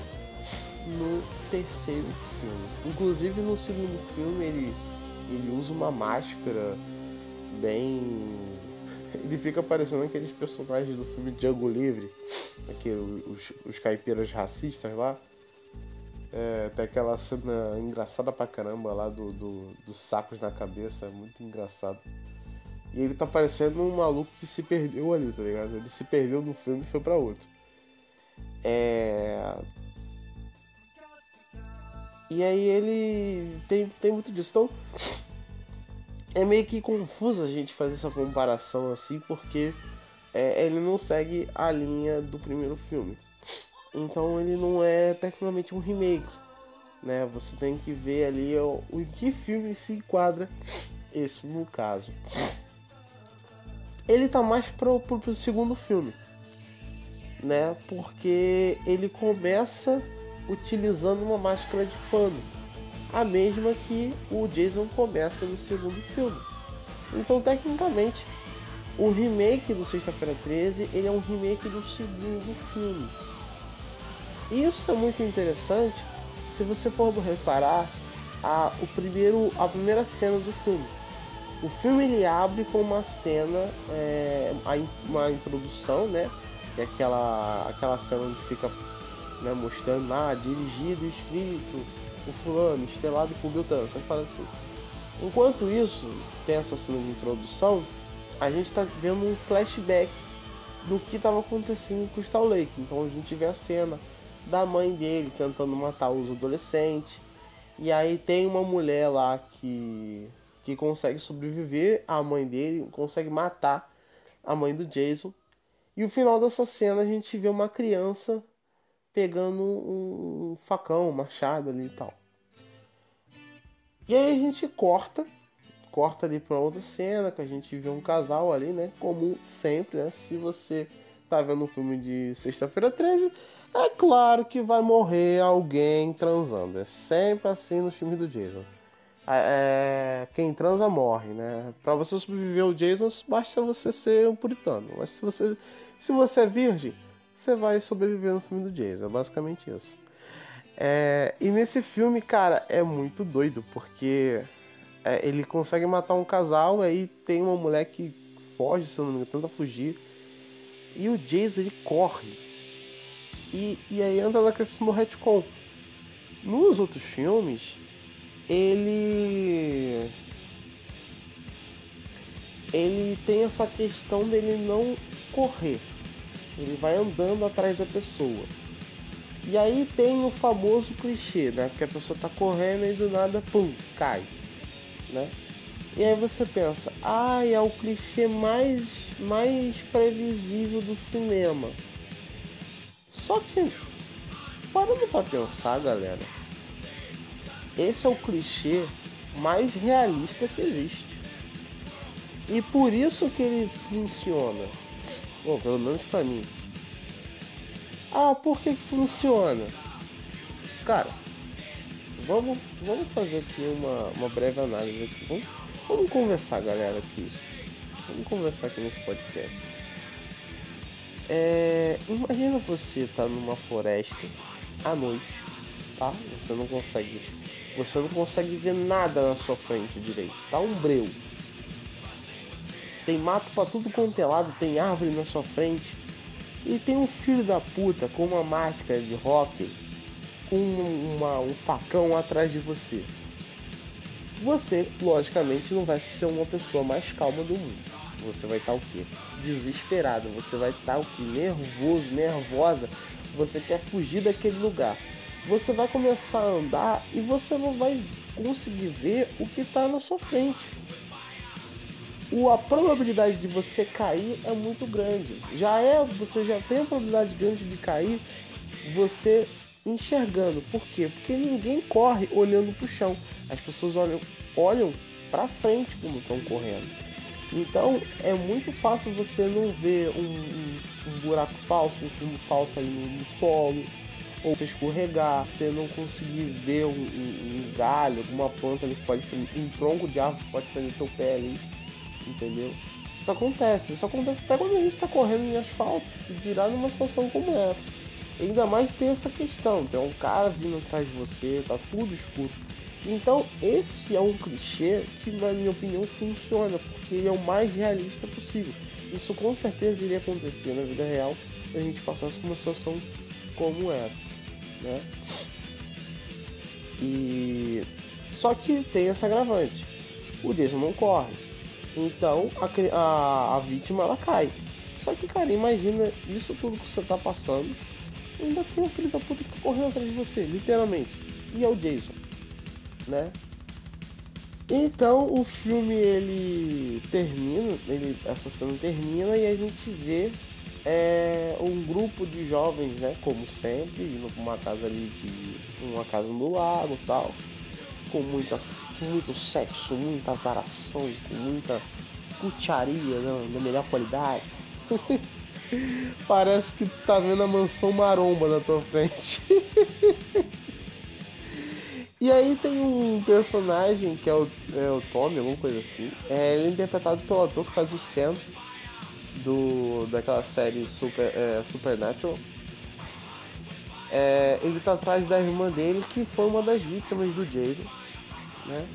no terceiro filme. Inclusive no segundo filme ele, ele usa uma máscara bem. Ele fica parecendo aqueles personagens do filme Django Livre, aquele, os, os caipiras racistas lá. É, tem aquela cena engraçada pra caramba lá do, do, dos sacos na cabeça, é muito engraçado. E ele tá parecendo um maluco que se perdeu ali, tá ligado? Ele se perdeu no filme e foi para outro. É. E aí ele tem, tem muito disso. Então é meio que confuso a gente fazer essa comparação assim, porque é, ele não segue a linha do primeiro filme. Então ele não é tecnicamente um remake. Né? Você tem que ver ali o, o em que filme se enquadra esse no caso ele tá mais pro, pro, pro segundo filme, né? Porque ele começa utilizando uma máscara de pano, a mesma que o Jason começa no segundo filme. Então, tecnicamente, o remake do Sexta-feira 13 ele é um remake do segundo filme. Isso é muito interessante se você for reparar a, o primeiro, a primeira cena do filme o filme ele abre com uma cena, é, uma introdução, né? Que é aquela, aquela cena onde fica né, mostrando lá, ah, dirigido, escrito, o fulano, estelado por Beltrano, você fala assim. Enquanto isso, tem essa cena de introdução, a gente está vendo um flashback do que estava acontecendo em Crystal Lake. Então a gente vê a cena da mãe dele tentando matar os adolescentes. E aí tem uma mulher lá que que consegue sobreviver à mãe dele, consegue matar a mãe do Jason. E o final dessa cena a gente vê uma criança pegando um, facão, um machado ali e tal. E aí a gente corta, corta ali para outra cena que a gente vê um casal ali, né? Como sempre, né? Se você tá vendo um filme de sexta-feira 13, é claro que vai morrer alguém transando. É sempre assim no filme do Jason. É, quem transa morre, né? Para você sobreviver ao Jason, basta você ser um puritano. Mas se você, se você é virgem, você vai sobreviver no filme do Jason. É basicamente isso. É, e nesse filme, cara, é muito doido, porque é, ele consegue matar um casal, aí tem uma mulher que foge, se eu não me engano, tenta fugir. E o Jason, ele corre. E, e aí anda na questão do retcon. Nos outros filmes, ele. Ele tem essa questão dele não correr. Ele vai andando atrás da pessoa. E aí tem o famoso clichê, né? Que a pessoa tá correndo e do nada, pum, cai. Né? E aí você pensa, ah, é o clichê mais, mais previsível do cinema. Só que, parando pra pensar, galera, esse é o clichê mais realista que existe. E por isso que ele funciona. Bom, pelo menos pra mim. Ah, por que, que funciona? Cara, vamos, vamos fazer aqui uma, uma breve análise aqui. Vamos, vamos conversar, galera, aqui. Vamos conversar aqui nesse podcast. É, imagina você tá numa floresta à noite, tá? Você não consegue, você não consegue ver nada na sua frente direito. Tá um breu. Tem mato para tudo quanto é lado, tem árvore na sua frente e tem um filho da puta com uma máscara de rock, com uma, um facão atrás de você. Você, logicamente, não vai ser uma pessoa mais calma do mundo. Você vai estar o quê? Desesperado. Você vai estar o quê? Nervoso, nervosa. Você quer fugir daquele lugar. Você vai começar a andar e você não vai conseguir ver o que está na sua frente a probabilidade de você cair é muito grande. Já é, você já tem a probabilidade grande de cair você enxergando. Por quê? Porque ninguém corre olhando para o chão. As pessoas olham, olham para frente quando estão correndo. Então é muito fácil você não ver um, um, um buraco falso, um fundo falso ali no, no, solo, ou você escorregar, você não conseguir ver um, um, galho, alguma planta ali que pode um tronco de árvore que pode prender seu pé ali entendeu? Isso acontece, isso acontece até quando a gente está correndo em asfalto, e virar numa situação como essa. ainda mais tem essa questão, tem um cara vindo atrás de você, tá tudo escuro. Então esse é um clichê que na minha opinião funciona, porque ele é o mais realista possível. Isso com certeza iria acontecer na vida real se a gente passasse por uma situação como essa, né? E só que tem essa agravante. O Jason não corre. Então a, a, a vítima ela cai. Só que, cara, imagina isso tudo que você tá passando. Ainda tem um filho da puta que tá correndo atrás de você, literalmente. E é o Jason, né? Então o filme ele termina, ele, essa cena termina e a gente vê é, um grupo de jovens, né? Como sempre, indo uma casa ali de. uma casa no lago tal com muitas, muito sexo, muitas arações, com muita putaria né, na melhor qualidade. Parece que tu tá vendo a mansão maromba na tua frente. e aí tem um personagem que é o, é o Tommy, alguma coisa assim. É, ele é interpretado pelo ator que faz o Sam do, daquela série Super, é, Supernatural. É, ele tá atrás da irmã dele, que foi uma das vítimas do Jason né?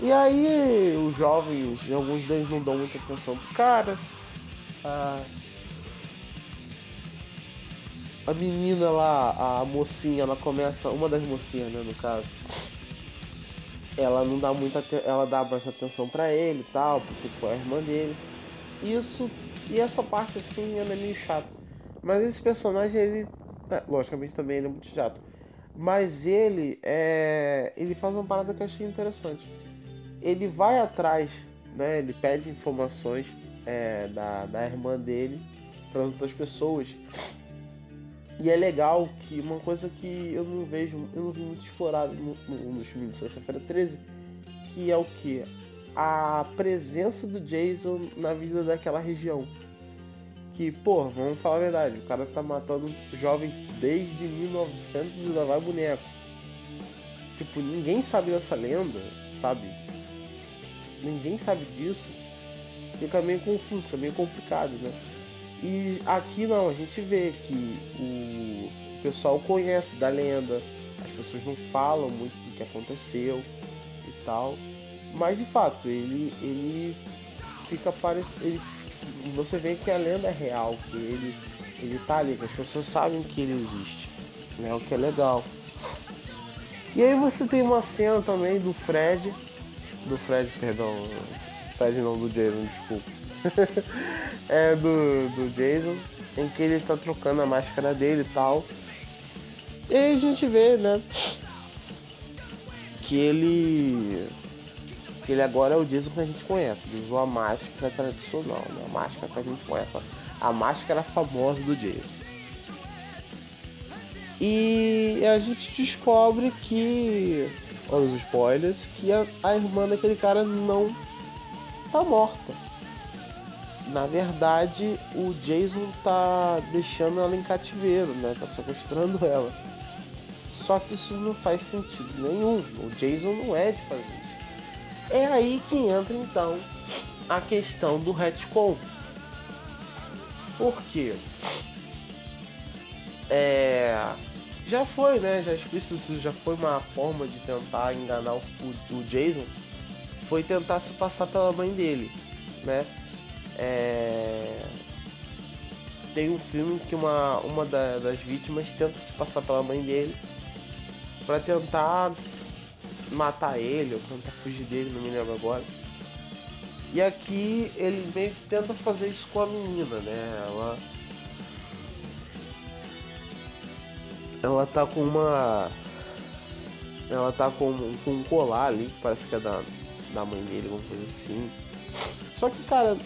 E aí os jovens, alguns deles não dão muita atenção pro cara. A, a menina lá, a mocinha, ela começa, uma das mocinhas, né, no caso, ela não dá muita, ela dá mais atenção para ele e tal, porque foi a irmã dele. Isso e essa parte assim, ela é meio chata. Mas esse personagem ele, é, logicamente também ele é muito chato. Mas ele é. Ele faz uma parada que eu achei interessante. ele vai atrás, né? Ele pede informações é, da, da irmã dele para as outras pessoas. E é legal que uma coisa que eu não vejo, eu não vi muito explorado no, no, nos filmes de Sexta-feira 13, que é o que? A presença do Jason na vida daquela região. Que, pô, vamos falar a verdade, o cara tá matando jovens desde 1900 e ainda vai boneco. Tipo, ninguém sabe dessa lenda, sabe? Ninguém sabe disso. Fica meio confuso, fica meio complicado, né? E aqui não, a gente vê que o pessoal conhece da lenda, as pessoas não falam muito do que aconteceu e tal. Mas de fato, ele, ele fica parecendo. Você vê que a lenda é real, que ele, ele tá ali, que as pessoas sabem que ele existe. Né? O que é legal. E aí você tem uma cena também do Fred. Do Fred, perdão. Fred não, do Jason, desculpa. é do, do Jason, em que ele tá trocando a máscara dele e tal. E aí a gente vê, né? Que ele. Que ele agora é o Jason que a gente conhece. Ele usou a máscara tradicional, né? A máscara que a gente conhece. A máscara famosa do Jason. E a gente descobre que. Olha os spoilers, que a, a irmã daquele cara não tá morta. Na verdade, o Jason tá deixando ela em cativeiro, né? Tá sequestrando ela. Só que isso não faz sentido nenhum. O Jason não é de fazer. É aí que entra então a questão do retcon. Por quê? É já foi, né? Já explícito, já foi uma forma de tentar enganar o, o, Jason. Foi tentar se passar pela mãe dele, né? É... Tem um filme que uma, uma da, das vítimas tenta se passar pela mãe dele para tentar matar ele ou tentar fugir dele, não me lembro agora. E aqui ele meio que tenta fazer isso com a menina, né? Ela ela tá com uma. Ela tá com, com um colar ali, que parece que é da, da mãe dele, alguma coisa assim. Só que, cara,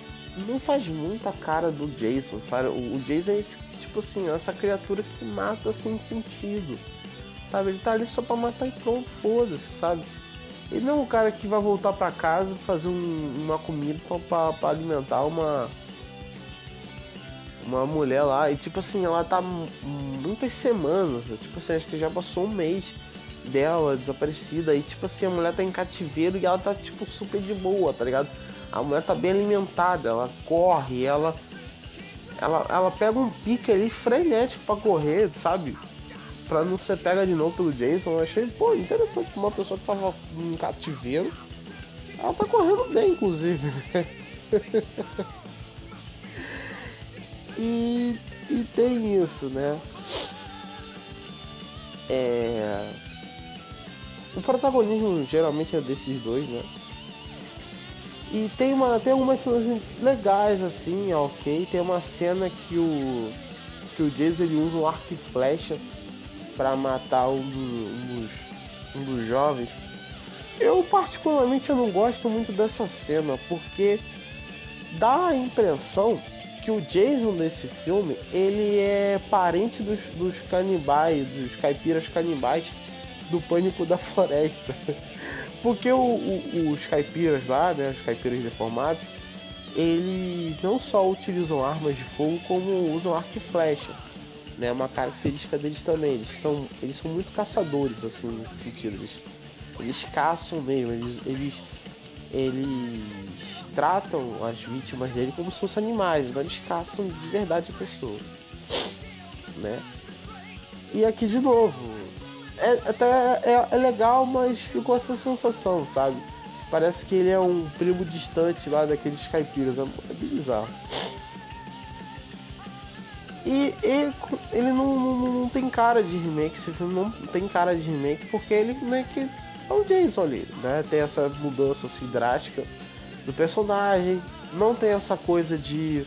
não faz muita cara do Jason, sabe? O, o Jason é esse, tipo assim, essa criatura que mata sem sentido. Sabe? Ele tá ali só pra matar e pronto, foda-se, sabe? Ele não é um cara que vai voltar para casa fazer um, uma comida para alimentar uma uma mulher lá e tipo assim, ela tá muitas semanas, tipo assim, acho que já passou um mês dela desaparecida e tipo assim, a mulher tá em cativeiro e ela tá tipo super de boa, tá ligado? A mulher tá bem alimentada, ela corre, ela ela, ela pega um pique ali frenético para correr, sabe? Pra não ser pega de novo pelo Jason. Eu achei, pô, interessante uma pessoa que tava em cativeiro. Ela tá correndo bem, inclusive, né? E, e tem isso, né? É... O protagonismo geralmente é desses dois, né? E tem, uma, tem algumas cenas legais assim, ok. Tem uma cena que o que o Jason ele usa um arco e flecha para matar um dos, um dos, jovens. Eu particularmente eu não gosto muito dessa cena porque dá a impressão que o Jason desse filme, ele é parente dos, dos canibais, dos caipiras canibais do Pânico da Floresta. Porque o, o, os caipiras lá, né, os caipiras deformados, eles não só utilizam armas de fogo, como usam arco e flecha. Né, uma característica deles também. Eles são, eles são muito caçadores, assim, nesse sentido. Eles, eles caçam mesmo, eles, eles, eles tratam as vítimas dele como se fossem animais, mas eles caçam de verdade a pessoa. Né? E aqui de novo, é, até é, é, legal, mas ficou essa sensação, sabe? Parece que ele é um primo distante lá daqueles caipiras, é, é bizarro. E, e ele não, não, não, tem cara de remake, esse filme não tem cara de remake, porque ele meio que é o Jason ali, né? Tem essa mudança assim drástica do personagem, não tem essa coisa de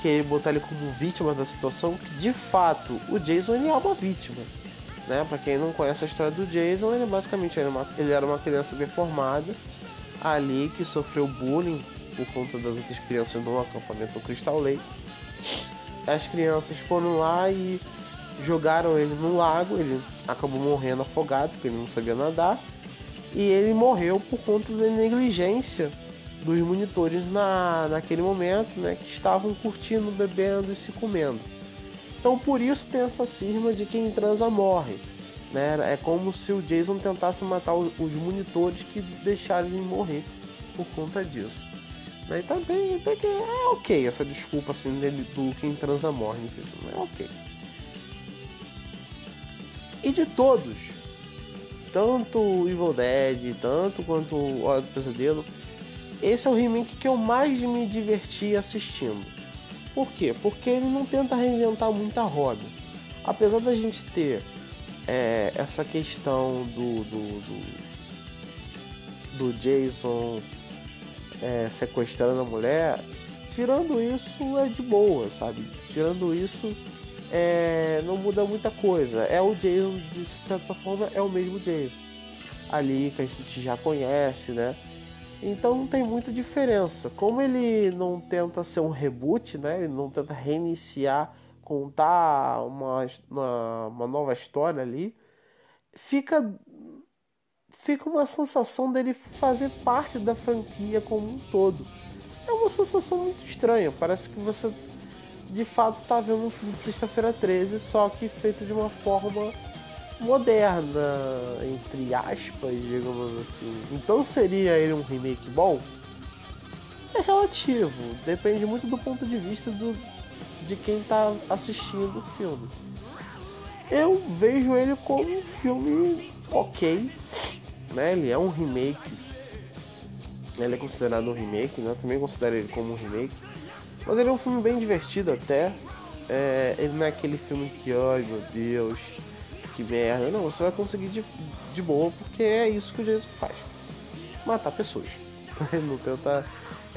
querer botar ele como vítima da situação, que de fato o Jason ele é uma vítima. Né? Para quem não conhece a história do Jason, ele basicamente era uma, ele era uma criança deformada ali que sofreu bullying por conta das outras crianças no acampamento Crystal Lake. As crianças foram lá e jogaram ele no lago, ele acabou morrendo afogado porque ele não sabia nadar. E ele morreu por conta da negligência dos monitores na, naquele momento, né, que estavam curtindo, bebendo e se comendo. Então por isso tem essa cisma de quem transa morre. Né? É como se o Jason tentasse matar os monitores que deixaram ele morrer por conta disso. E também até que é ok essa desculpa assim dele do quem transa morre nesse filme. É ok. E de todos, tanto Evil Dead, tanto quanto Hora do Pesadelo, esse é o remake que eu mais me diverti assistindo. Por quê? Porque ele não tenta reinventar muita roda. Apesar da gente ter é, essa questão do, do, do, do Jason é, sequestrando a mulher, tirando isso é de boa, sabe? Tirando isso é, não muda muita coisa. É o Jason, de certa forma, é o mesmo Jason. Ali que a gente já conhece, né? Então não tem muita diferença. Como ele não tenta ser um reboot, né? Ele não tenta reiniciar, contar uma, uma, uma nova história ali, fica fica uma sensação dele fazer parte da franquia como um todo. É uma sensação muito estranha. Parece que você de fato está vendo um filme de Sexta-feira 13, só que feito de uma forma moderna, entre aspas, digamos assim. Então seria ele um remake bom? É relativo, depende muito do ponto de vista do, de quem está assistindo o filme. Eu vejo ele como um filme ok, né? Ele é um remake. Ele é considerado um remake, né? Eu também considero ele como um remake. Mas ele é um filme bem divertido até. É, ele não é aquele filme que, ai meu Deus, que merda. Não, você vai conseguir de, de boa, porque é isso que o Jason faz. Matar pessoas. Não tenta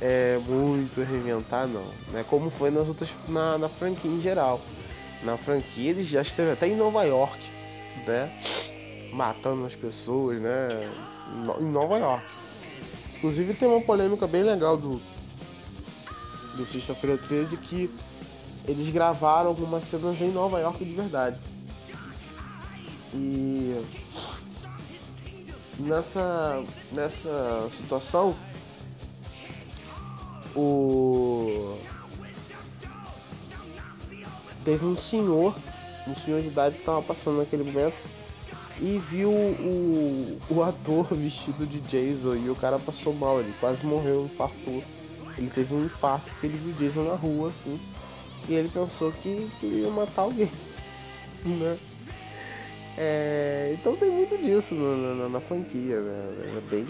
é, muito reinventar, não. Né? Como foi nas outras, na, na franquia em geral. Na franquia ele já esteve até em Nova York, né? Matando as pessoas, né? Em Nova York. Inclusive tem uma polêmica bem legal do, do Sexta-feira 13 que eles gravaram algumas cenas em Nova York de verdade. E nessa, nessa situação, o teve um senhor, um senhor de idade que estava passando naquele momento e viu o, o ator vestido de Jason e o cara passou mal, ele quase morreu, infartou. Ele teve um infarto porque ele viu Jason na rua, assim, e ele pensou que queria matar alguém, né? É, então tem muito disso na, na, na franquia, né? É bem,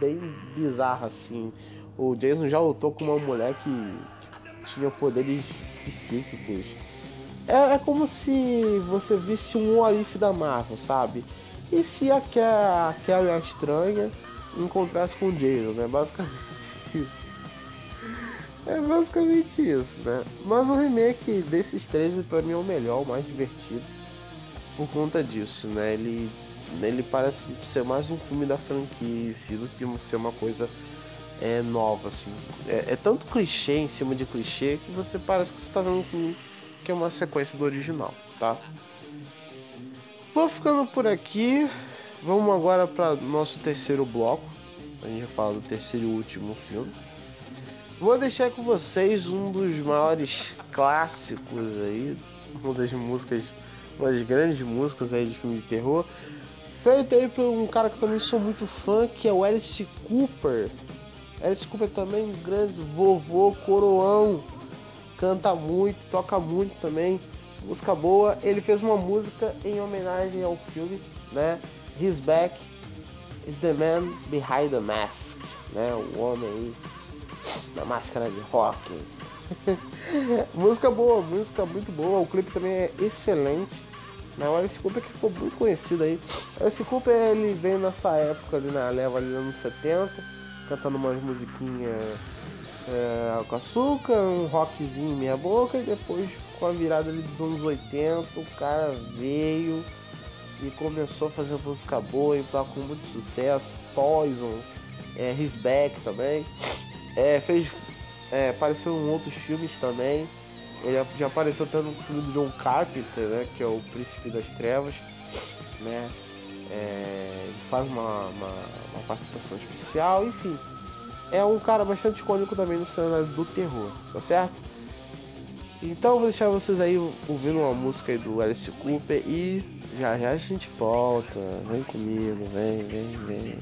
bem bizarro assim. O Jason já lutou com uma mulher que tinha poderes psíquicos. É, é como se você visse um Orif da Marvel, sabe? E se a, a Carrie a estranha encontrasse com o Jason, né? Basicamente isso. É basicamente isso, né? Mas o remake desses três para mim é o melhor, o mais divertido por conta disso, né? Ele, ele parece ser mais um filme da franquia do que ser uma coisa é, nova, assim. É, é, tanto clichê em cima de clichê que você parece que você tá vendo um filme que é uma sequência do original, tá? Vou ficando por aqui. Vamos agora para nosso terceiro bloco. A gente vai falar do terceiro e último filme. Vou deixar com vocês um dos maiores clássicos aí, uma das músicas uma das grandes músicas aí de filme de terror. Feita aí por um cara que também sou muito fã, que é o Alice Cooper. Alice Cooper também um grande vovô, coroão. Canta muito, toca muito também. Música boa. Ele fez uma música em homenagem ao filme, né? His Back is the Man Behind the Mask, né? O homem aí na máscara de rock. música boa, música muito boa. O clipe também é excelente. Né? O Alice Cooper que ficou muito conhecido aí. Alice Cooper ele veio nessa época ali na leva ali nos anos 70, cantando umas musiquinhas é, com açúcar, um rockzinho meia boca e depois com a virada ali dos anos 80 o cara veio e começou a fazer música boa e com muito sucesso. Poison, é, His Back também. É, fez. É, apareceu em outros filmes também. Ele já apareceu até no filme do John Carpenter, né? Que é o Príncipe das Trevas, né? É, ele faz uma, uma, uma, participação especial, enfim. É um cara bastante icônico também no cenário do terror, tá certo? Então vou deixar vocês aí ouvindo uma música aí do Alice Cooper e já já a gente volta. Vem comigo, vem, vem, vem.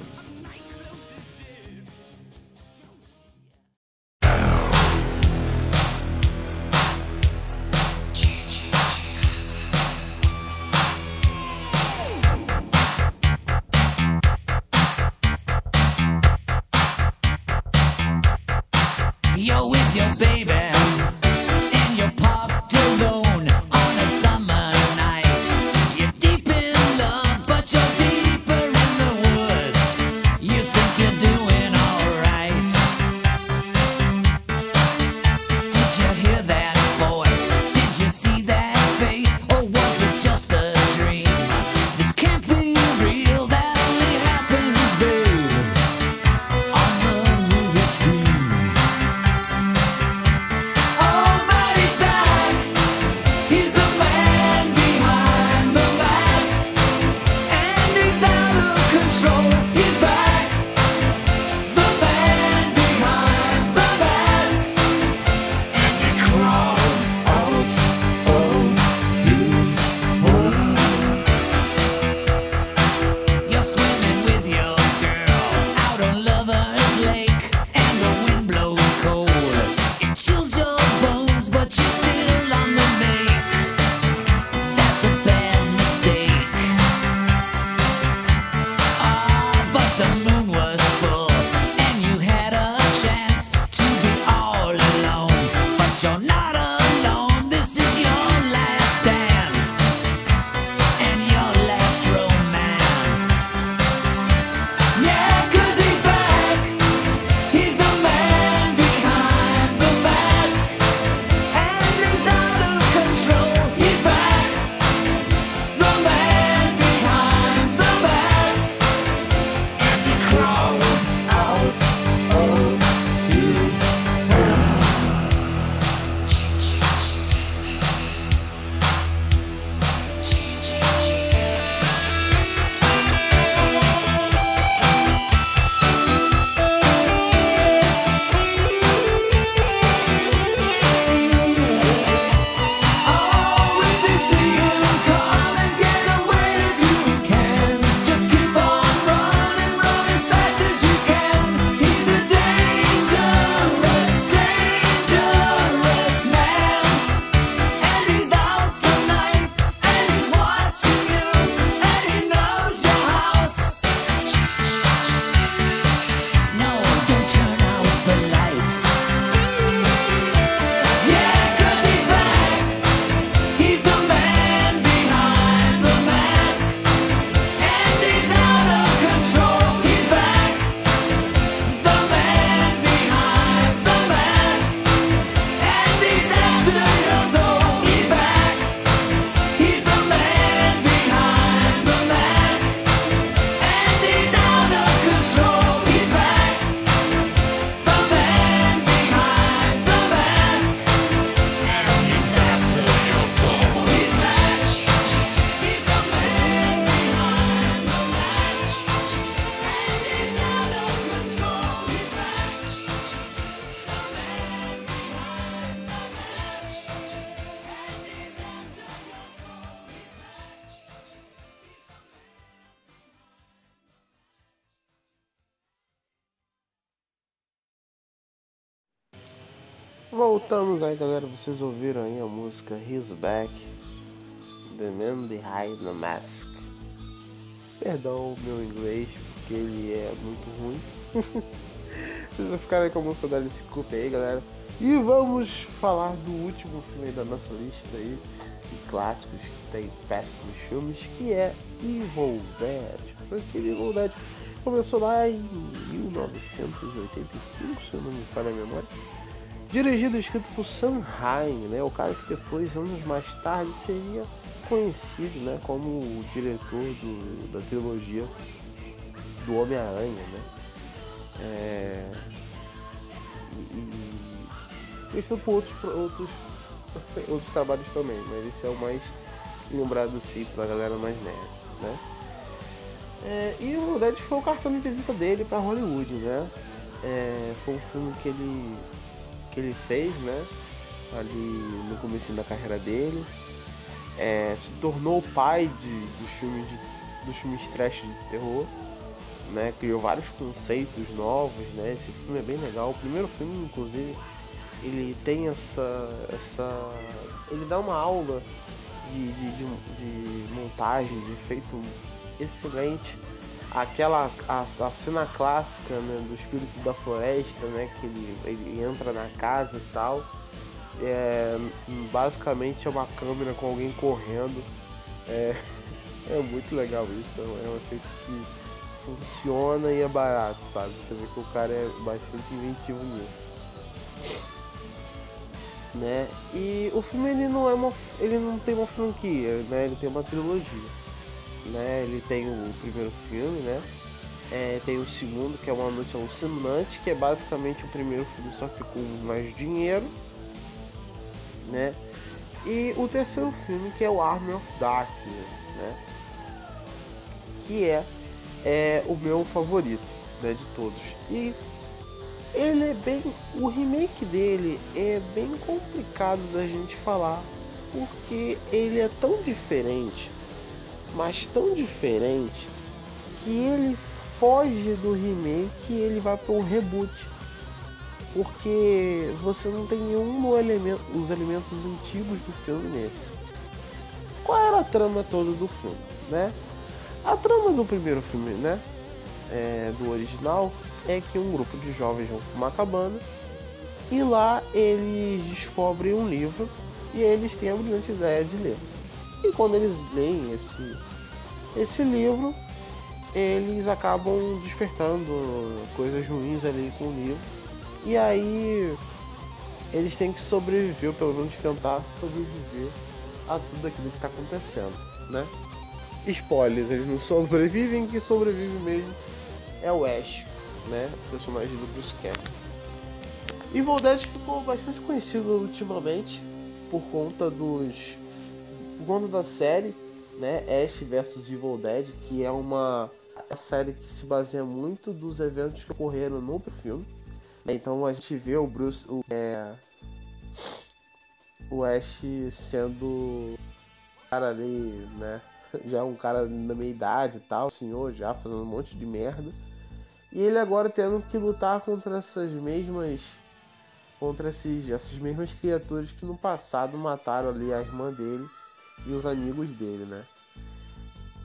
Vocês ouviram aí a música He's Back, The Man Behind the Mask. Perdão o meu inglês, porque ele é muito ruim. Vocês vão ficar aí com a música da Alice Cooper aí, galera. E vamos falar do último filme da nossa lista aí, de clássicos que tem péssimos filmes, que é Evil Dead. Aquele Evil Dead começou lá em 1985, se eu não me falha a memória Dirigido e escrito por Sam Raimi, né? O cara que depois, anos mais tarde, seria conhecido né, como o diretor do, da trilogia do Homem-Aranha, né? É... E, e por outros, outros, outros trabalhos também, mas esse é o mais lembrado assim pra galera mais nerd, né? É, e o Dead foi o cartão de visita dele para Hollywood, né? É, foi um filme que ele, que ele fez, né? Ali no começo da carreira dele. É, se tornou o pai de, dos, filmes de, dos filmes trash de terror. Né, criou vários conceitos novos, né? Esse filme é bem legal. O primeiro filme, inclusive, ele tem essa, essa, ele dá uma aula de, de, de, de montagem, de efeito excelente. Aquela a, a, cena clássica né, do espírito da floresta, né, que ele, ele entra na casa e tal. É, basicamente é uma câmera com alguém correndo. É, é muito legal isso, é um efeito que funciona e é barato, sabe? Você vê que o cara é bastante inventivo nisso. Né? E o filme ele não é uma ele não tem uma franquia, né? Ele tem uma trilogia né? Ele tem o primeiro filme, né? É, tem o segundo, que é Uma Noite Alucinante, que é basicamente o primeiro filme, só que com mais dinheiro, né? E o terceiro filme, que é o Army of Darkness, né? Que é, é o meu favorito, né, de todos. E ele é bem... O remake dele é bem complicado da gente falar, porque ele é tão diferente mas tão diferente que ele foge do remake e ele vai para um reboot. Porque você não tem nenhum elemento, os elementos antigos do filme nesse. Qual era a trama toda do filme, né? A trama do primeiro filme, né? É, do original é que um grupo de jovens vão para uma cabana e lá eles descobrem um livro e eles têm a brilhante ideia de ler. E quando eles leem esse, esse livro, eles acabam despertando coisas ruins ali com o livro. E aí eles têm que sobreviver, pelo menos tentar sobreviver a tudo aquilo que está acontecendo, né? Spoilers, eles não sobrevivem, que sobrevive mesmo é o Ash, né? O personagem do Bruce Campbell. Evil Dead ficou bastante conhecido ultimamente por conta dos conta da série, né, Ash vs Evil Dead, que é uma série que se baseia muito dos eventos que ocorreram no filme. Então a gente vê o Bruce, o, é, o Ash sendo cara ali, né, já um cara da meia idade e tal, senhor já fazendo um monte de merda. E ele agora tendo que lutar contra essas mesmas contra esses, essas mesmas criaturas que no passado mataram ali a irmã dele e os amigos dele, né?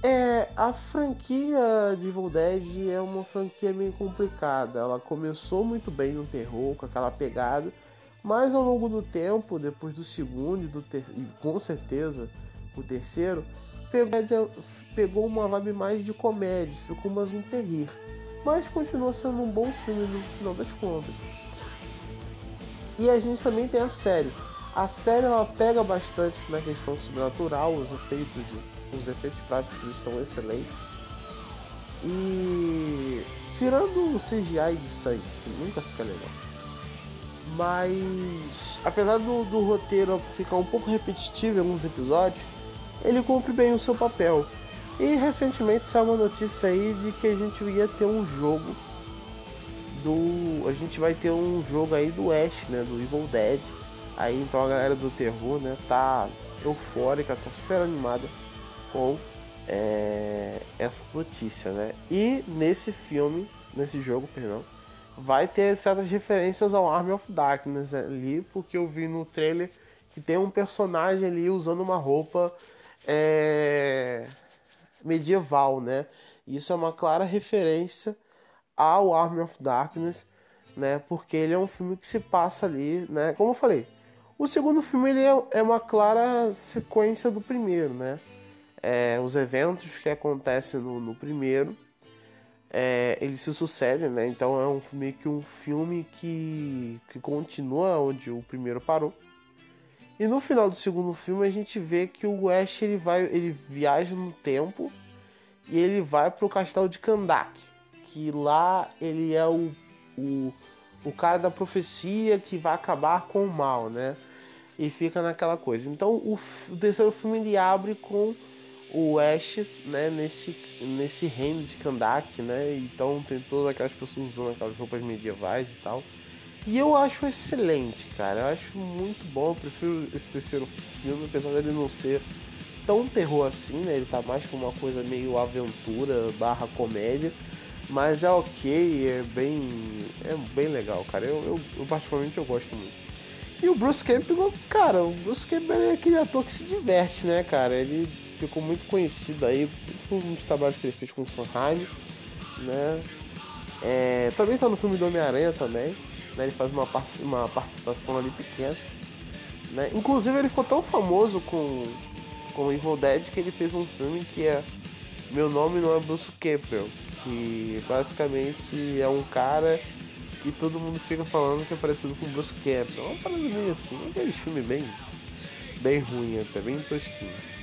É, a franquia de Evil Dead é uma franquia meio complicada. Ela começou muito bem no terror, com aquela pegada, mas ao longo do tempo, depois do segundo e, do ter... e com certeza o terceiro, pegou, pegou uma vibe mais de comédia, ficou mais um. Mas continuou sendo um bom filme no final das contas. E a gente também tem a série. A série ela pega bastante na questão sobrenatural, os efeitos, os efeitos práticos estão excelentes. E tirando o CGI de sangue, que nunca fica legal. Mas apesar do, do roteiro ficar um pouco repetitivo em alguns episódios, ele cumpre bem o seu papel. E recentemente saiu uma notícia aí de que a gente ia ter um jogo do. A gente vai ter um jogo aí do Ash, né? Do Evil Dead Aí então a galera do terror, né, tá eufórica, tá super animada com é, essa notícia, né? E nesse filme, nesse jogo, perdão, vai ter certas referências ao Army of Darkness ali, porque eu vi no trailer que tem um personagem ali usando uma roupa é, medieval, né? Isso é uma clara referência ao Army of Darkness, né? Porque ele é um filme que se passa ali, né? Como eu falei, o segundo filme ele é, é uma clara sequência do primeiro, né? É, os eventos que acontecem no, no primeiro, é, eles se sucedem, né? Então é um, meio que um filme que, que continua onde o primeiro parou. E no final do segundo filme a gente vê que o Ash ele vai, ele viaja no tempo e ele vai pro castelo de Kandak, que lá ele é o o, o cara da profecia que vai acabar com o mal, né? E fica naquela coisa. Então o, o terceiro filme ele abre com o Ash, né, nesse, nesse reino de Kandak, né? Então tem todas aquelas pessoas usando aquelas roupas medievais e tal. E eu acho excelente, cara. Eu acho muito bom. Eu prefiro esse terceiro filme, apesar dele não ser tão terror assim, né? Ele tá mais com uma coisa meio aventura barra comédia. Mas é ok, é bem. É bem legal, cara. Eu, eu, eu particularmente eu gosto muito. E o Bruce Campbell, cara, o Bruce Campbell é aquele ator que se diverte, né, cara? Ele ficou muito conhecido aí por uns trabalhos que ele fez com o Sondheim, né? É, também tá no filme do Homem-Aranha também, né? Ele faz uma, uma participação ali pequena, né? Inclusive ele ficou tão famoso com, com Evil Dead que ele fez um filme que é Meu Nome Não é Bruce Campbell, que basicamente é um cara e todo mundo fica falando que é parecido com o Bruce Campbell. É uma parada meio assim, aquele filme bem, bem ruim até, bem tosquinho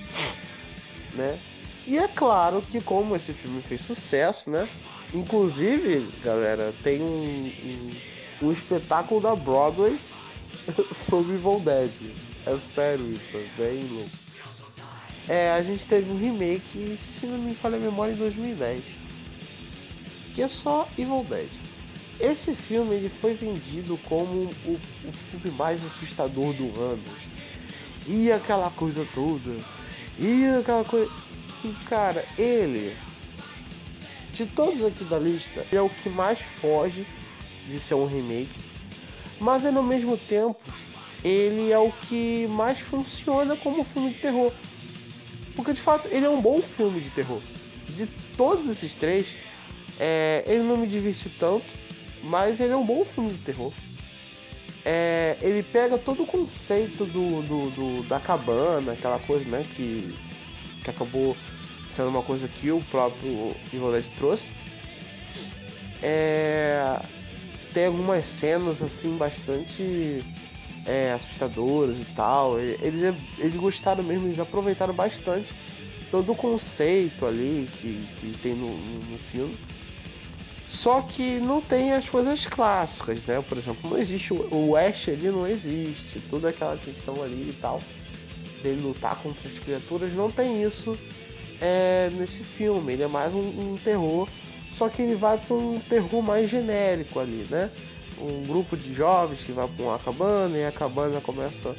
né? E é claro que como esse filme fez sucesso, né? Inclusive, galera, tem um, um, um espetáculo da Broadway sobre Evil Dead. É sério isso, é bem louco. É, a gente teve um remake, se não me falha a memória, em 2010. Que é só Evil Dead. Esse filme ele foi vendido como o, o filme mais assustador do ano. E aquela coisa toda e aquela coisa. E cara, ele, de todos aqui da lista, é o que mais foge de ser um remake. Mas ao mesmo tempo, ele é o que mais funciona como filme de terror. Porque de fato ele é um bom filme de terror. De todos esses três, é, ele não me diverte tanto, mas ele é um bom filme de terror é, ele pega todo o conceito do, do, do, da cabana, aquela coisa, né, que, que acabou sendo uma coisa que o próprio Dead trouxe. É, tem algumas cenas assim bastante é, assustadoras e tal. Eles, eles gostaram mesmo, eles aproveitaram bastante todo o conceito ali que, que tem no, no, no filme. Só que não tem as coisas clássicas, né? Por exemplo, não existe o Ash ali, não existe. Toda aquela questão ali e tal, dele lutar contra as criaturas, não tem isso é, nesse filme. Ele é mais um, um terror, só que ele vai para um terror mais genérico ali, né? Um grupo de jovens que vai para uma cabana e a cabana começa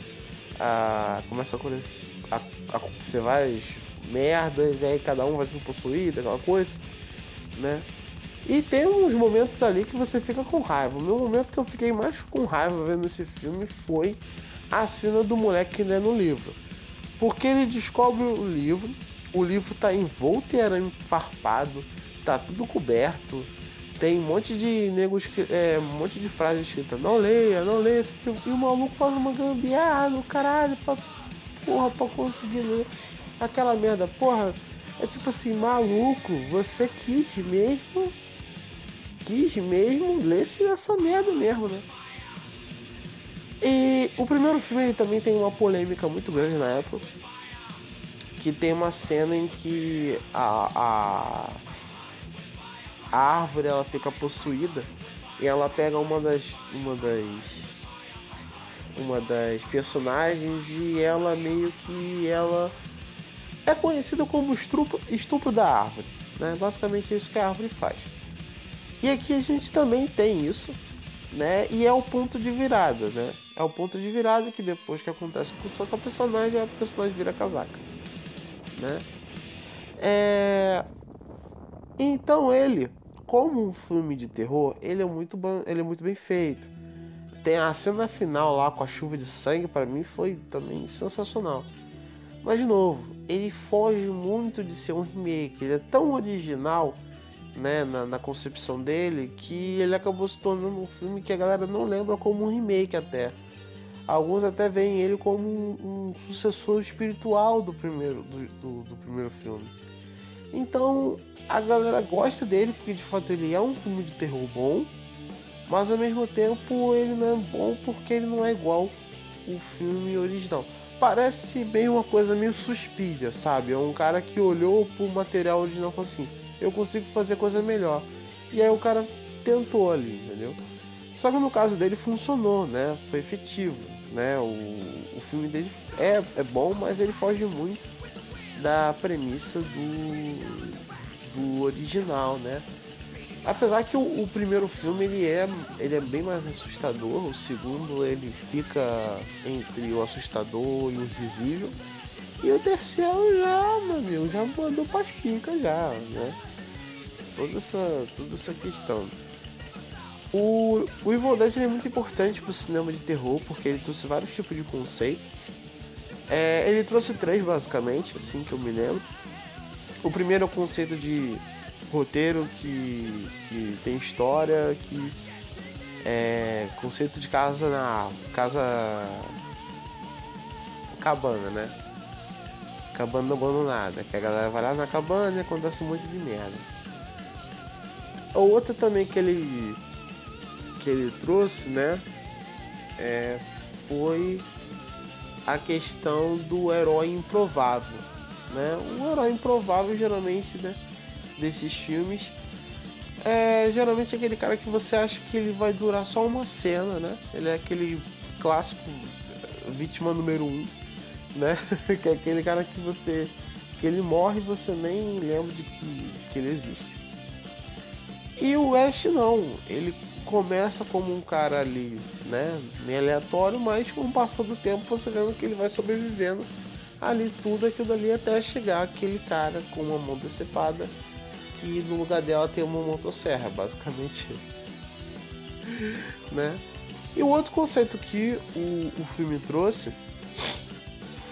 a começa a, a, a acontecer várias merdas, e aí cada um vai sendo possuído, aquela coisa, né? E tem uns momentos ali que você fica com raiva. O meu momento que eu fiquei mais com raiva vendo esse filme foi a cena do moleque que lê no livro. Porque ele descobre o livro, o livro tá envolto em arame farpado, tá tudo coberto, tem um monte de negros, é, um monte de frases escritas, não leia, não leia esse livro. E o maluco faz uma gambiarra no caralho pra, porra, pra conseguir ler aquela merda. Porra, é tipo assim, maluco, você quis mesmo quis mesmo ler-se essa merda mesmo, né? E o primeiro filme ele também tem uma polêmica muito grande na época. Que tem uma cena em que a, a, a árvore ela fica possuída e ela pega uma das. uma das. uma das personagens e ela meio que ela é conhecida como estupro, estupro da árvore. Né? Basicamente é isso que a árvore faz. E aqui a gente também tem isso, né? E é o ponto de virada, né? É o ponto de virada que depois que acontece com a personagem, a personagem vira casaca, né? É... Então ele, como um filme de terror, ele é muito, ele é muito bem feito. Tem a cena final lá com a chuva de sangue, para mim foi também sensacional. Mas de novo, ele foge muito de ser um remake, ele é tão original né, na, na, concepção dele, que ele acabou se tornando um filme que a galera não lembra como um remake até. Alguns até veem ele como um, um sucessor espiritual do primeiro, do, do, do, primeiro filme. Então a galera gosta dele porque de fato ele é um filme de terror bom, mas ao mesmo tempo ele não é bom porque ele não é igual o filme original. Parece bem uma coisa meio suspira, sabe? É um cara que olhou pro material original e falou assim: eu consigo fazer coisa melhor. E aí o cara tentou ali, entendeu? Só que no caso dele funcionou, né? Foi efetivo, né? O, o filme dele é, é bom, mas ele foge muito da premissa do, do original, né? Apesar que o, o, primeiro filme ele é, ele é bem mais assustador, o segundo ele fica entre o assustador e o risível. E o terceiro já, meu amigo, já mandou pras picas já, né? Toda essa, toda essa questão. O, o Evil Dead é muito importante pro cinema de terror, porque ele trouxe vários tipos de conceitos. É, ele trouxe três, basicamente, assim que eu me lembro. O primeiro é o conceito de roteiro que, que tem história, que é conceito de casa na casa cabana, né? Cabana abandonada, que a galera vai lá na cabana e acontece um monte de merda. A outra também que ele que ele trouxe, né? É, foi a questão do herói improvável, né? O herói improvável geralmente, né? desses filmes é geralmente aquele cara que você acha que ele vai durar só uma cena, né? Ele é aquele clássico vítima número um, né? que é aquele cara que você que ele morre e você nem lembra de que, de que ele existe. E o Ash não, ele começa como um cara ali, né, meio aleatório, mas com o passar do tempo você vendo que ele vai sobrevivendo ali tudo aquilo ali até chegar aquele cara com uma mão decepada e no lugar dela tem uma motosserra, basicamente isso. né? E o outro conceito que o, o filme trouxe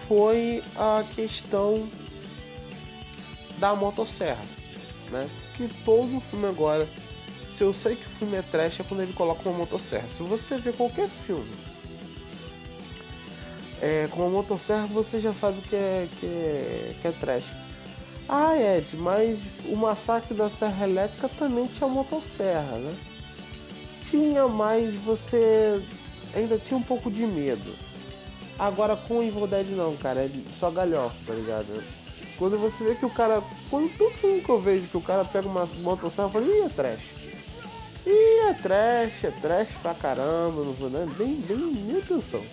foi a questão da motosserra, né? Que todo filme agora, se eu sei que o filme é trash é quando ele coloca uma motosserra. Se você vê qualquer filme é, com uma motosserra, você já sabe que é, que é, que é trash. Ah, Ed, mas o massacre da Serra Elétrica também tinha motosserra, né? Tinha, mas você ainda tinha um pouco de medo. Agora com o Evil Dead não, cara, é só galhofa, tá ligado? Quando você vê que o cara. Quando todo filme que eu vejo que o cara pega uma motosserra, eu falo, ih, é trash. Ih, é trash, é trash pra caramba, não vou nem, nem, nem atenção.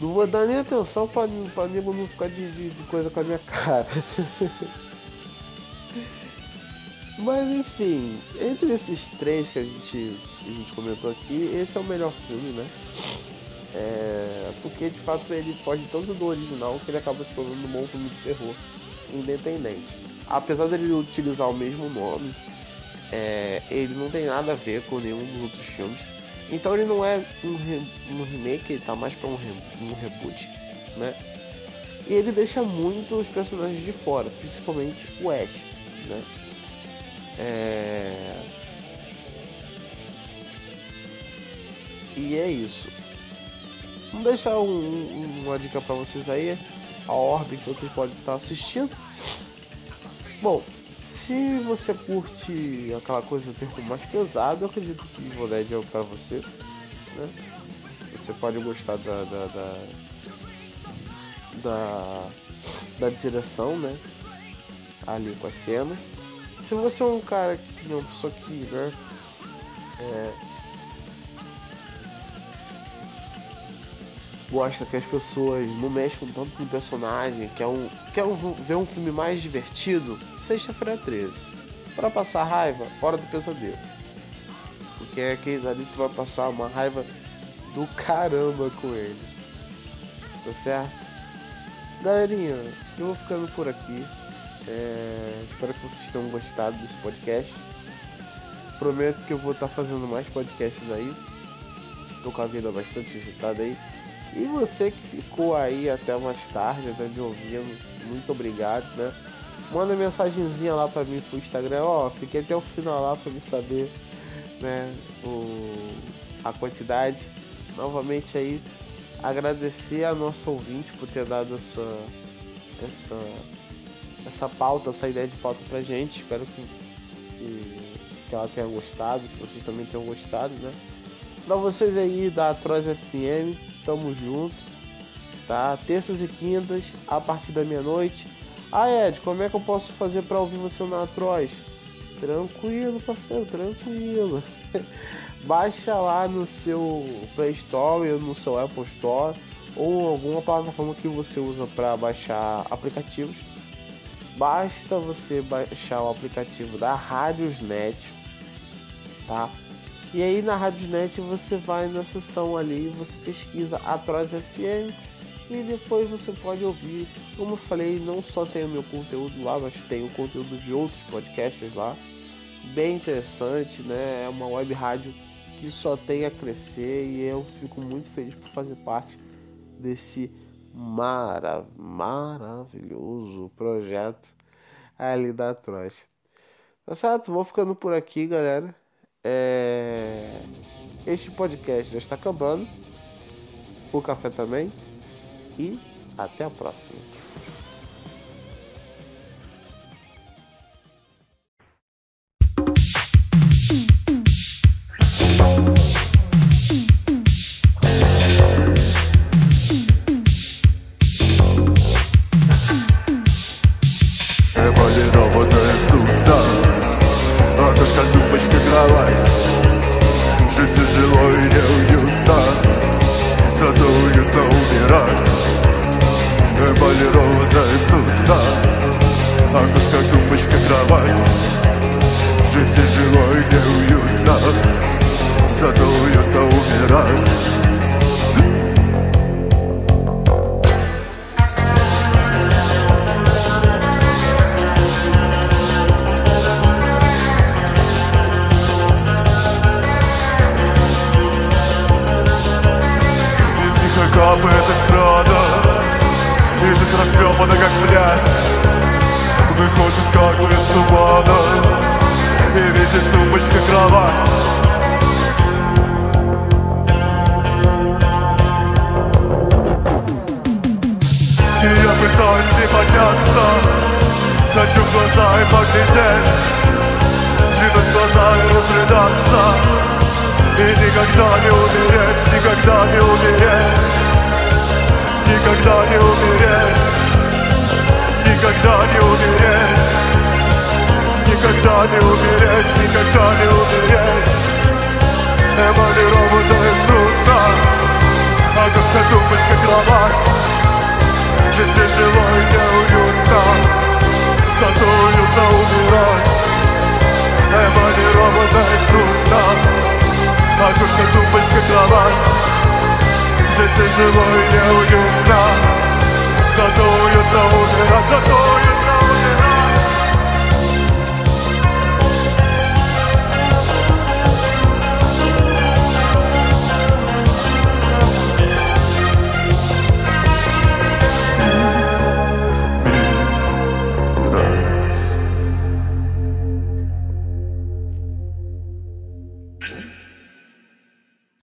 Não vou dar nem atenção pra, pra nego não ficar de, de, de coisa com a minha cara. Mas enfim, entre esses três que a gente, a gente comentou aqui, esse é o melhor filme, né? É, porque de fato ele foge tanto do original que ele acaba se tornando um bom filme de terror independente. Apesar dele utilizar o mesmo nome, é, ele não tem nada a ver com nenhum dos outros filmes. Então ele não é um, re, um remake, ele tá mais para um, re, um reboot, né? E ele deixa muito os personagens de fora, principalmente o Ash, né? É... E é isso. Vamos deixar um, um, uma dica para vocês aí, a ordem que vocês podem estar assistindo. Bom, se você curte aquela coisa terror mais pesado, eu acredito que Evil Dead é para você. Né? Você pode gostar da da, da, da, da direção, né? Ali com as cenas. Se você é um cara que é uma pessoa que, né? É, gosta que as pessoas não mexam tanto com o personagem, quer, um, quer um, ver um filme mais divertido, sexta-feira 13. Para passar raiva, hora do pesadelo. Porque é aquele ali tu vai passar uma raiva do caramba com ele. Tá certo? Galerinha, eu vou ficando por aqui. É, espero que vocês tenham gostado desse podcast. Prometo que eu vou estar tá fazendo mais podcasts aí. Tô com a vida bastante agitada aí. E você que ficou aí até mais tarde, né, me ouvindo, muito obrigado, né? Manda mensagenzinha lá pra mim pro Instagram, ó, fiquei até o final lá pra me saber, né, o, a quantidade. Novamente aí, agradecer a nossa ouvinte por ter dado essa, essa, essa pauta, essa ideia de pauta pra gente. Espero que, que, que ela tenha gostado, que vocês também tenham gostado, né? Pra vocês aí da Atroz FM, tamo junto, tá? Terças e quintas, a partir da meia-noite. Ah, Ed, como é que eu posso fazer para ouvir você na Atroz? Tranquilo, parceiro, tranquilo. Baixa lá no seu Play Store ou no seu Apple Store ou alguma plataforma que você usa para baixar aplicativos. Basta você baixar o aplicativo da Radiosnet, tá? E aí na Radiosnet você vai na seção ali, você pesquisa Atroz FM e depois você pode ouvir. Como eu falei, não só tem o meu conteúdo lá, mas tem o conteúdo de outros podcasts lá. Bem interessante, né? É uma web rádio que só tem a crescer e eu fico muito feliz por fazer parte desse mara maravilhoso projeto ali da Troz. Tá certo? Vou ficando por aqui, galera. É... Este podcast já está acabando. O café também e até a próxima.